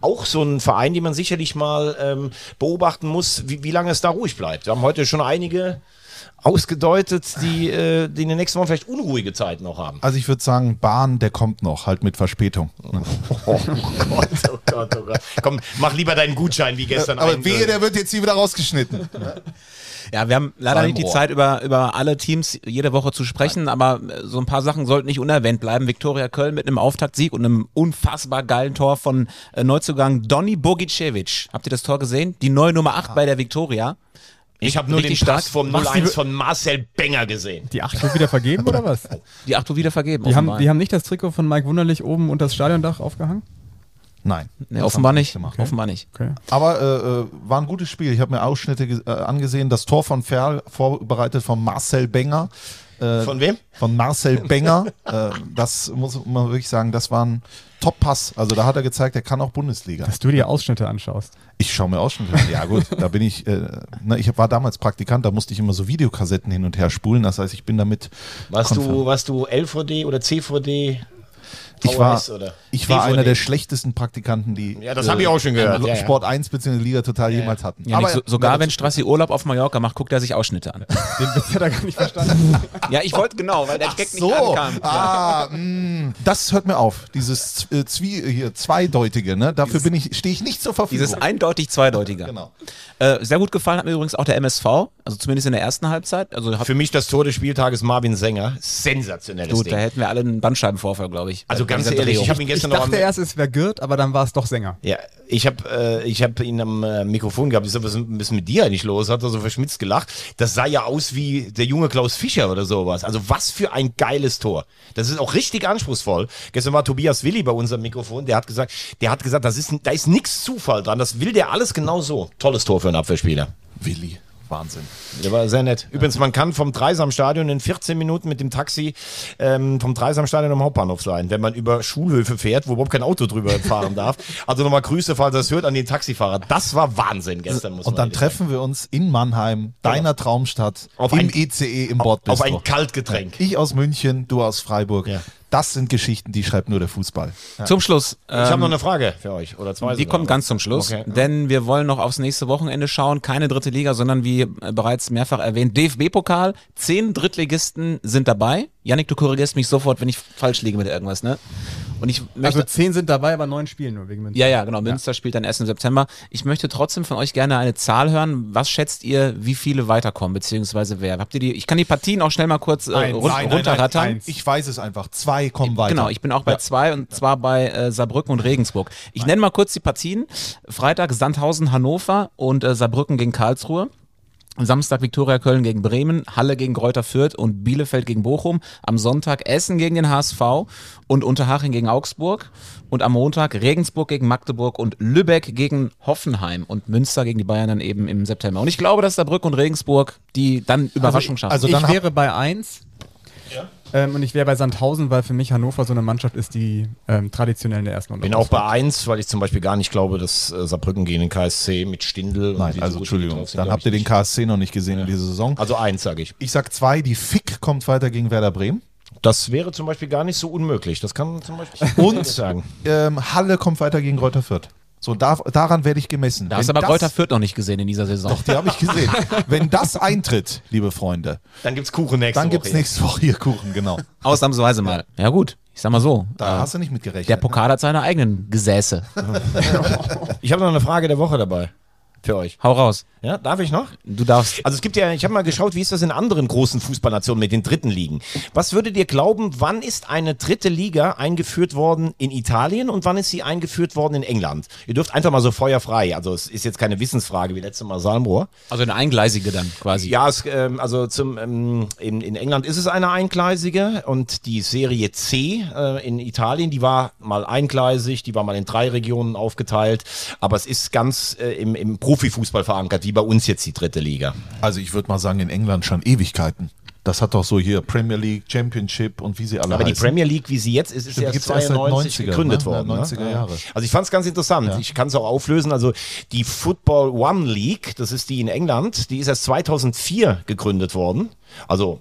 Auch so ein Verein, den man sicherlich mal ähm, beobachten muss, wie, wie lange es da ruhig bleibt. Wir haben heute schon einige ausgedeutet, die, äh, die in den nächsten Wochen vielleicht unruhige Zeiten noch haben. Also ich würde sagen, Bahn, der kommt noch, halt mit Verspätung. *laughs* Oh Gott, oh Gott, oh Gott. Komm, mach lieber deinen Gutschein wie gestern. Aber ein- wehe, der wird jetzt hier wieder rausgeschnitten. Ja, wir haben leider nicht die. Zeit, über, über alle Teams jede Woche zu sprechen, aber äh, so ein paar Sachen sollten nicht unerwähnt bleiben. Viktoria Köln mit einem Auftaktsieg und einem unfassbar geilen Tor von äh, Neuzugang Donny Bogicevic. Habt ihr das Tor gesehen? Die neue Nummer 8 bei der Viktoria. Ich habe nur den stark. vom Machst die- 0-1 von Marcel Benger gesehen. Die 8 wird wieder vergeben oder was? *laughs* Die 8 wieder vergeben. Die haben, die haben nicht das Trikot von Mike Wunderlich oben unter das Stadiondach aufgehangen? Nein. nee, offenbar nicht. gemacht. Offenbar nicht. Okay. Aber äh, äh, war ein gutes Spiel. Ich habe mir Ausschnitte äh, angesehen. Das Tor von Ferl, vorbereitet von Marcel Benger. Äh, Von wem? Von Marcel Benger. *laughs* äh, das muss man wirklich sagen, das war ein Top-Pass. Also da hat er gezeigt, er kann auch Bundesliga. Dass du dir Ausschnitte anschaust. Ich schaue mir Ausschnitte an. Ja gut, da bin ich, äh, na, ich war damals Praktikant, da musste ich immer so Videokassetten hin und her spulen. Das heißt, ich bin damit Warst du, warst du LVD oder CVD? Ich war, oder ich war DVD. einer der schlechtesten Praktikanten, die Ja, das hab ich auch schon gehört, äh, ja, ja. Sport 1 bzw. Liga Total jemals hatten. Ja, nicht so, sogar wenn Strassi Urlaub auf Mallorca macht, guckt er sich Ausschnitte an. *laughs* Den Witz hat er gar nicht verstanden. ja, ich wollte genau, weil der Gag nicht so, ankam. ah, mh, das hört mir auf. Dieses äh, Zwie hier, Zweideutige, ne? Dafür bin ich, stehe ich nicht zur Verfügung. Dieses eindeutig zweideutiger. Genau. Äh, sehr gut gefallen hat mir übrigens auch der MSV, also zumindest in der ersten Halbzeit. Also Für mich das Tor des Spieltages Marvin Sänger. Sensationelles gut, Ding. da hätten wir alle einen Bandscheibenvorfall, glaube ich. Also ganz ehrlich, Drehung. ich habe ihn Ich gestern noch am, dachte erst, es wäre Gürt, aber dann war es doch Sänger. Ja, ich habe äh, ich hab ihn am äh, Mikrofon gehabt. Ich sag, was ist mit dir eigentlich los? Hat er so verschmitzt gelacht. Das sah ja aus wie der junge Klaus Fischer oder sowas. Also was für ein geiles Tor. Das ist auch richtig anspruchsvoll. Gestern war Tobias Willi bei unserem Mikrofon. Der hat gesagt, der hat gesagt, das ist, da ist nichts Zufall dran. Das will der alles genau so. Tolles Tor für einen Abwehrspieler. Willi. Wahnsinn. Der war sehr nett. Übrigens, man kann vom Dreisamstadion in 14 Minuten mit dem Taxi ähm, vom Dreisamstadion am Hauptbahnhof sein, wenn man über Schulhöfe fährt, wo überhaupt kein Auto drüber *laughs* fahren darf. Also nochmal Grüße, falls ihr das hört, an den Taxifahrer. Das war Wahnsinn gestern, muss Und dann treffen wir uns in Mannheim, deiner Traumstadt, Auf im ein- ECE im sagen. Bordbistro. auf ein Kaltgetränk. Ich aus München, du aus Freiburg. Ja. Das sind Geschichten, die schreibt nur der Fußball. Zum Schluss. Ich habe ähm, noch eine Frage für euch. Oder zwei Die kommt ganz zum Schluss, Okay. denn wir wollen noch aufs nächste Wochenende schauen. Keine dritte Liga, sondern wie bereits mehrfach erwähnt, DFB-Pokal. Zehn Drittligisten sind dabei. Yannick, du korrigierst mich sofort, wenn ich falsch liege mit irgendwas, ne? Und ich möchte. Also zehn sind dabei, aber neun spielen nur wegen Münster. ja, ja, genau. Münster spielt dann erst im September. Ich möchte trotzdem von euch gerne eine Zahl hören. Was schätzt ihr, wie viele weiterkommen, beziehungsweise wer? Habt ihr die? Ich kann die Partien auch schnell mal kurz äh, Eins. run Nein, runterrattern. nein. Ich weiß es einfach. Zwei kommen weiter. Genau, ich bin auch bei zwei und zwar bei äh, Saarbrücken und Regensburg. Ich nenne mal kurz die Partien. Freitag Sandhausen, Hannover und äh, Saarbrücken gegen Karlsruhe. Samstag Viktoria Köln gegen Bremen, Halle gegen Greuther Fürth und Bielefeld gegen Bochum. Am Sonntag Essen gegen den HSV und Unterhaching gegen Augsburg. Und am Montag Regensburg gegen Magdeburg und Lübeck gegen Hoffenheim und Münster gegen die Bayern dann eben im September. Und ich glaube, dass Saarbrücken und Regensburg die dann Überraschung schaffen. also ich dann hab- wäre bei eins. Ähm, und ich wäre bei Sandhausen, weil für mich Hannover so eine Mannschaft ist, die ähm, traditionell in der ersten Runde bin auch bei eins, weil ich zum Beispiel gar nicht glaube, dass äh, Saarbrücken gegen den KSC mit Stindl. und Nein, also so Entschuldigung. sind, Dann habt ihr den nicht. KSC noch nicht gesehen in dieser Saison. Also eins, sage ich. Ich sag zwei, die Fick kommt weiter gegen Werder Bremen. Das wäre zum Beispiel gar nicht so unmöglich. Das kann man zum Beispiel *laughs* Und sagen. ähm, Halle kommt weiter gegen Greuther Fürth. So, da, daran werde ich gemessen. da hast du Wenn aber das- Fürth noch nicht gesehen in dieser Saison. Doch, die habe ich gesehen. *laughs* Wenn das eintritt, liebe Freunde, Dann gibt's Kuchen nächste dann Woche. gibt es nächste Woche hier Kuchen, genau. *laughs* Ausnahmsweise mal. Ja gut, ich sag mal so. Da äh, hast du nicht mit gerechnet. der Pokal hat seine eigenen Gesäße. *laughs* Ich habe noch eine Frage der Woche dabei. Für euch. Hau raus. Ja, darf ich noch? Du darfst. Also es gibt ja, ich habe mal geschaut, wie ist das in anderen großen Fußballnationen mit den dritten Ligen. Was würdet ihr glauben, wann ist eine dritte Liga eingeführt worden in Italien und wann ist sie eingeführt worden in England? Ihr dürft einfach mal so feuerfrei, also es ist jetzt keine Wissensfrage wie letztes Mal Salmrohr. Also eine eingleisige dann quasi. Ja, es, ähm, also zum, ähm, in, in England ist es eine eingleisige und die Serie C äh, in Italien, die war mal eingleisig, die war mal in drei Regionen aufgeteilt, aber es ist ganz äh, im, im Profifußball verankert, wie bei uns jetzt die dritte Liga. Also ich würde mal sagen, in England schon Ewigkeiten. Das hat doch so hier Premier League, Championship und wie sie alle Aber die heißen. Premier League, wie sie jetzt ist, ist Stimmt, seit 92 90er, gegründet ne? worden. Ja, ne? 90er Jahre. Also ich fand es ganz interessant. Ich kann es auch auflösen. Also die Football One League, das ist die in England, die ist erst 2004 gegründet worden. Also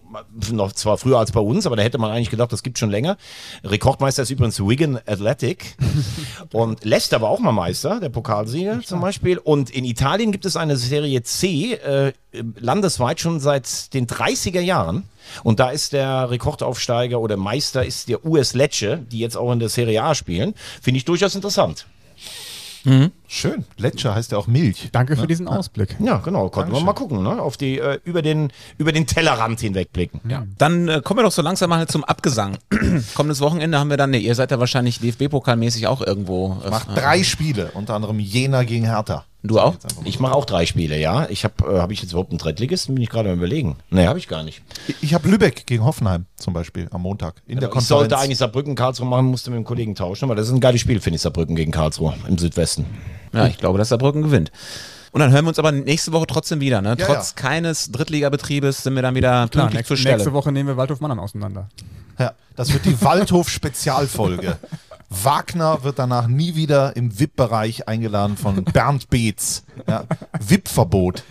noch zwar früher als bei uns, aber da hätte man eigentlich gedacht, das gibt schon länger. Rekordmeister ist übrigens Wigan Athletic. *laughs* Und Leicester war auch mal Meister, der Pokalsieger zum Beispiel. Und in Italien gibt es eine Serie C, äh, landesweit schon seit den 30er Jahren. Und da ist der Rekordaufsteiger oder Meister ist der US Lecce, die jetzt auch in der Serie A spielen. Finde ich durchaus interessant. Schön. Lecce heißt ja auch Milch. Danke für diesen Ausblick. Ja, genau. Konnten wir mal gucken, ne? Auf die, äh, über den, über den Tellerrand hinwegblicken. Ja. Dann äh, kommen wir doch so langsam mal zum Abgesang. *clears throat* Kommendes Wochenende haben wir dann, ne, ihr seid ja wahrscheinlich DFB-Pokalmäßig auch irgendwo. Äh, Macht drei Spiele, unter anderem Jena gegen Hertha. Du auch? Ich mache auch drei Spiele, ja. Ich habe, äh, habe ich jetzt überhaupt einen Drittligisten? Bin ich gerade am überlegen. Nee, habe ich gar nicht. Ich habe Lübeck gegen Hoffenheim zum Beispiel am Montag in der ich Konferenz. sollte eigentlich Saarbrücken Karlsruhe machen, musste mit dem Kollegen tauschen, aber das ist ein geiles Spiel, finde ich, Saarbrücken gegen Karlsruhe im Südwesten. Ja, ich glaube, dass Saarbrücken gewinnt. Und dann hören wir uns aber nächste Woche trotzdem wieder. Ne? Ja, Trotz ja. keines Drittligabetriebes sind wir dann wieder Klar, pünktlich nächste, zur Stelle. nächste Woche nehmen wir Waldhof Mannheim auseinander. Ja, das wird die Waldhof-Spezialfolge. *laughs* Wagner wird danach nie wieder im VIP-Bereich eingeladen von *laughs* Bernd Beetz. Ja, VIP-Verbot.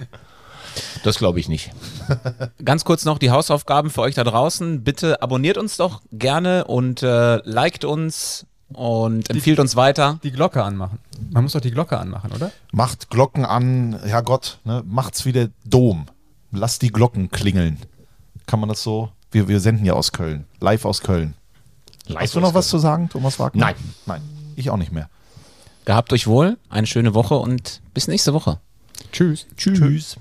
Das glaube ich nicht. *laughs* Ganz kurz noch die Hausaufgaben für euch da draußen. Bitte abonniert uns doch gerne und äh, liked uns und empfiehlt uns weiter. Die Glocke anmachen. Man muss doch die Glocke anmachen, oder? Macht Glocken an, Herrgott, ne? macht's wie der Dom. Lasst die Glocken klingeln. Kann man das so? Wir, wir senden ja aus Köln, live aus Köln. Hast du noch was zu sagen, Thomas Wagner? Nein. Nein, ich auch nicht mehr. Gehabt euch wohl, eine schöne Woche und bis nächste Woche. Tschüss. Tschüss.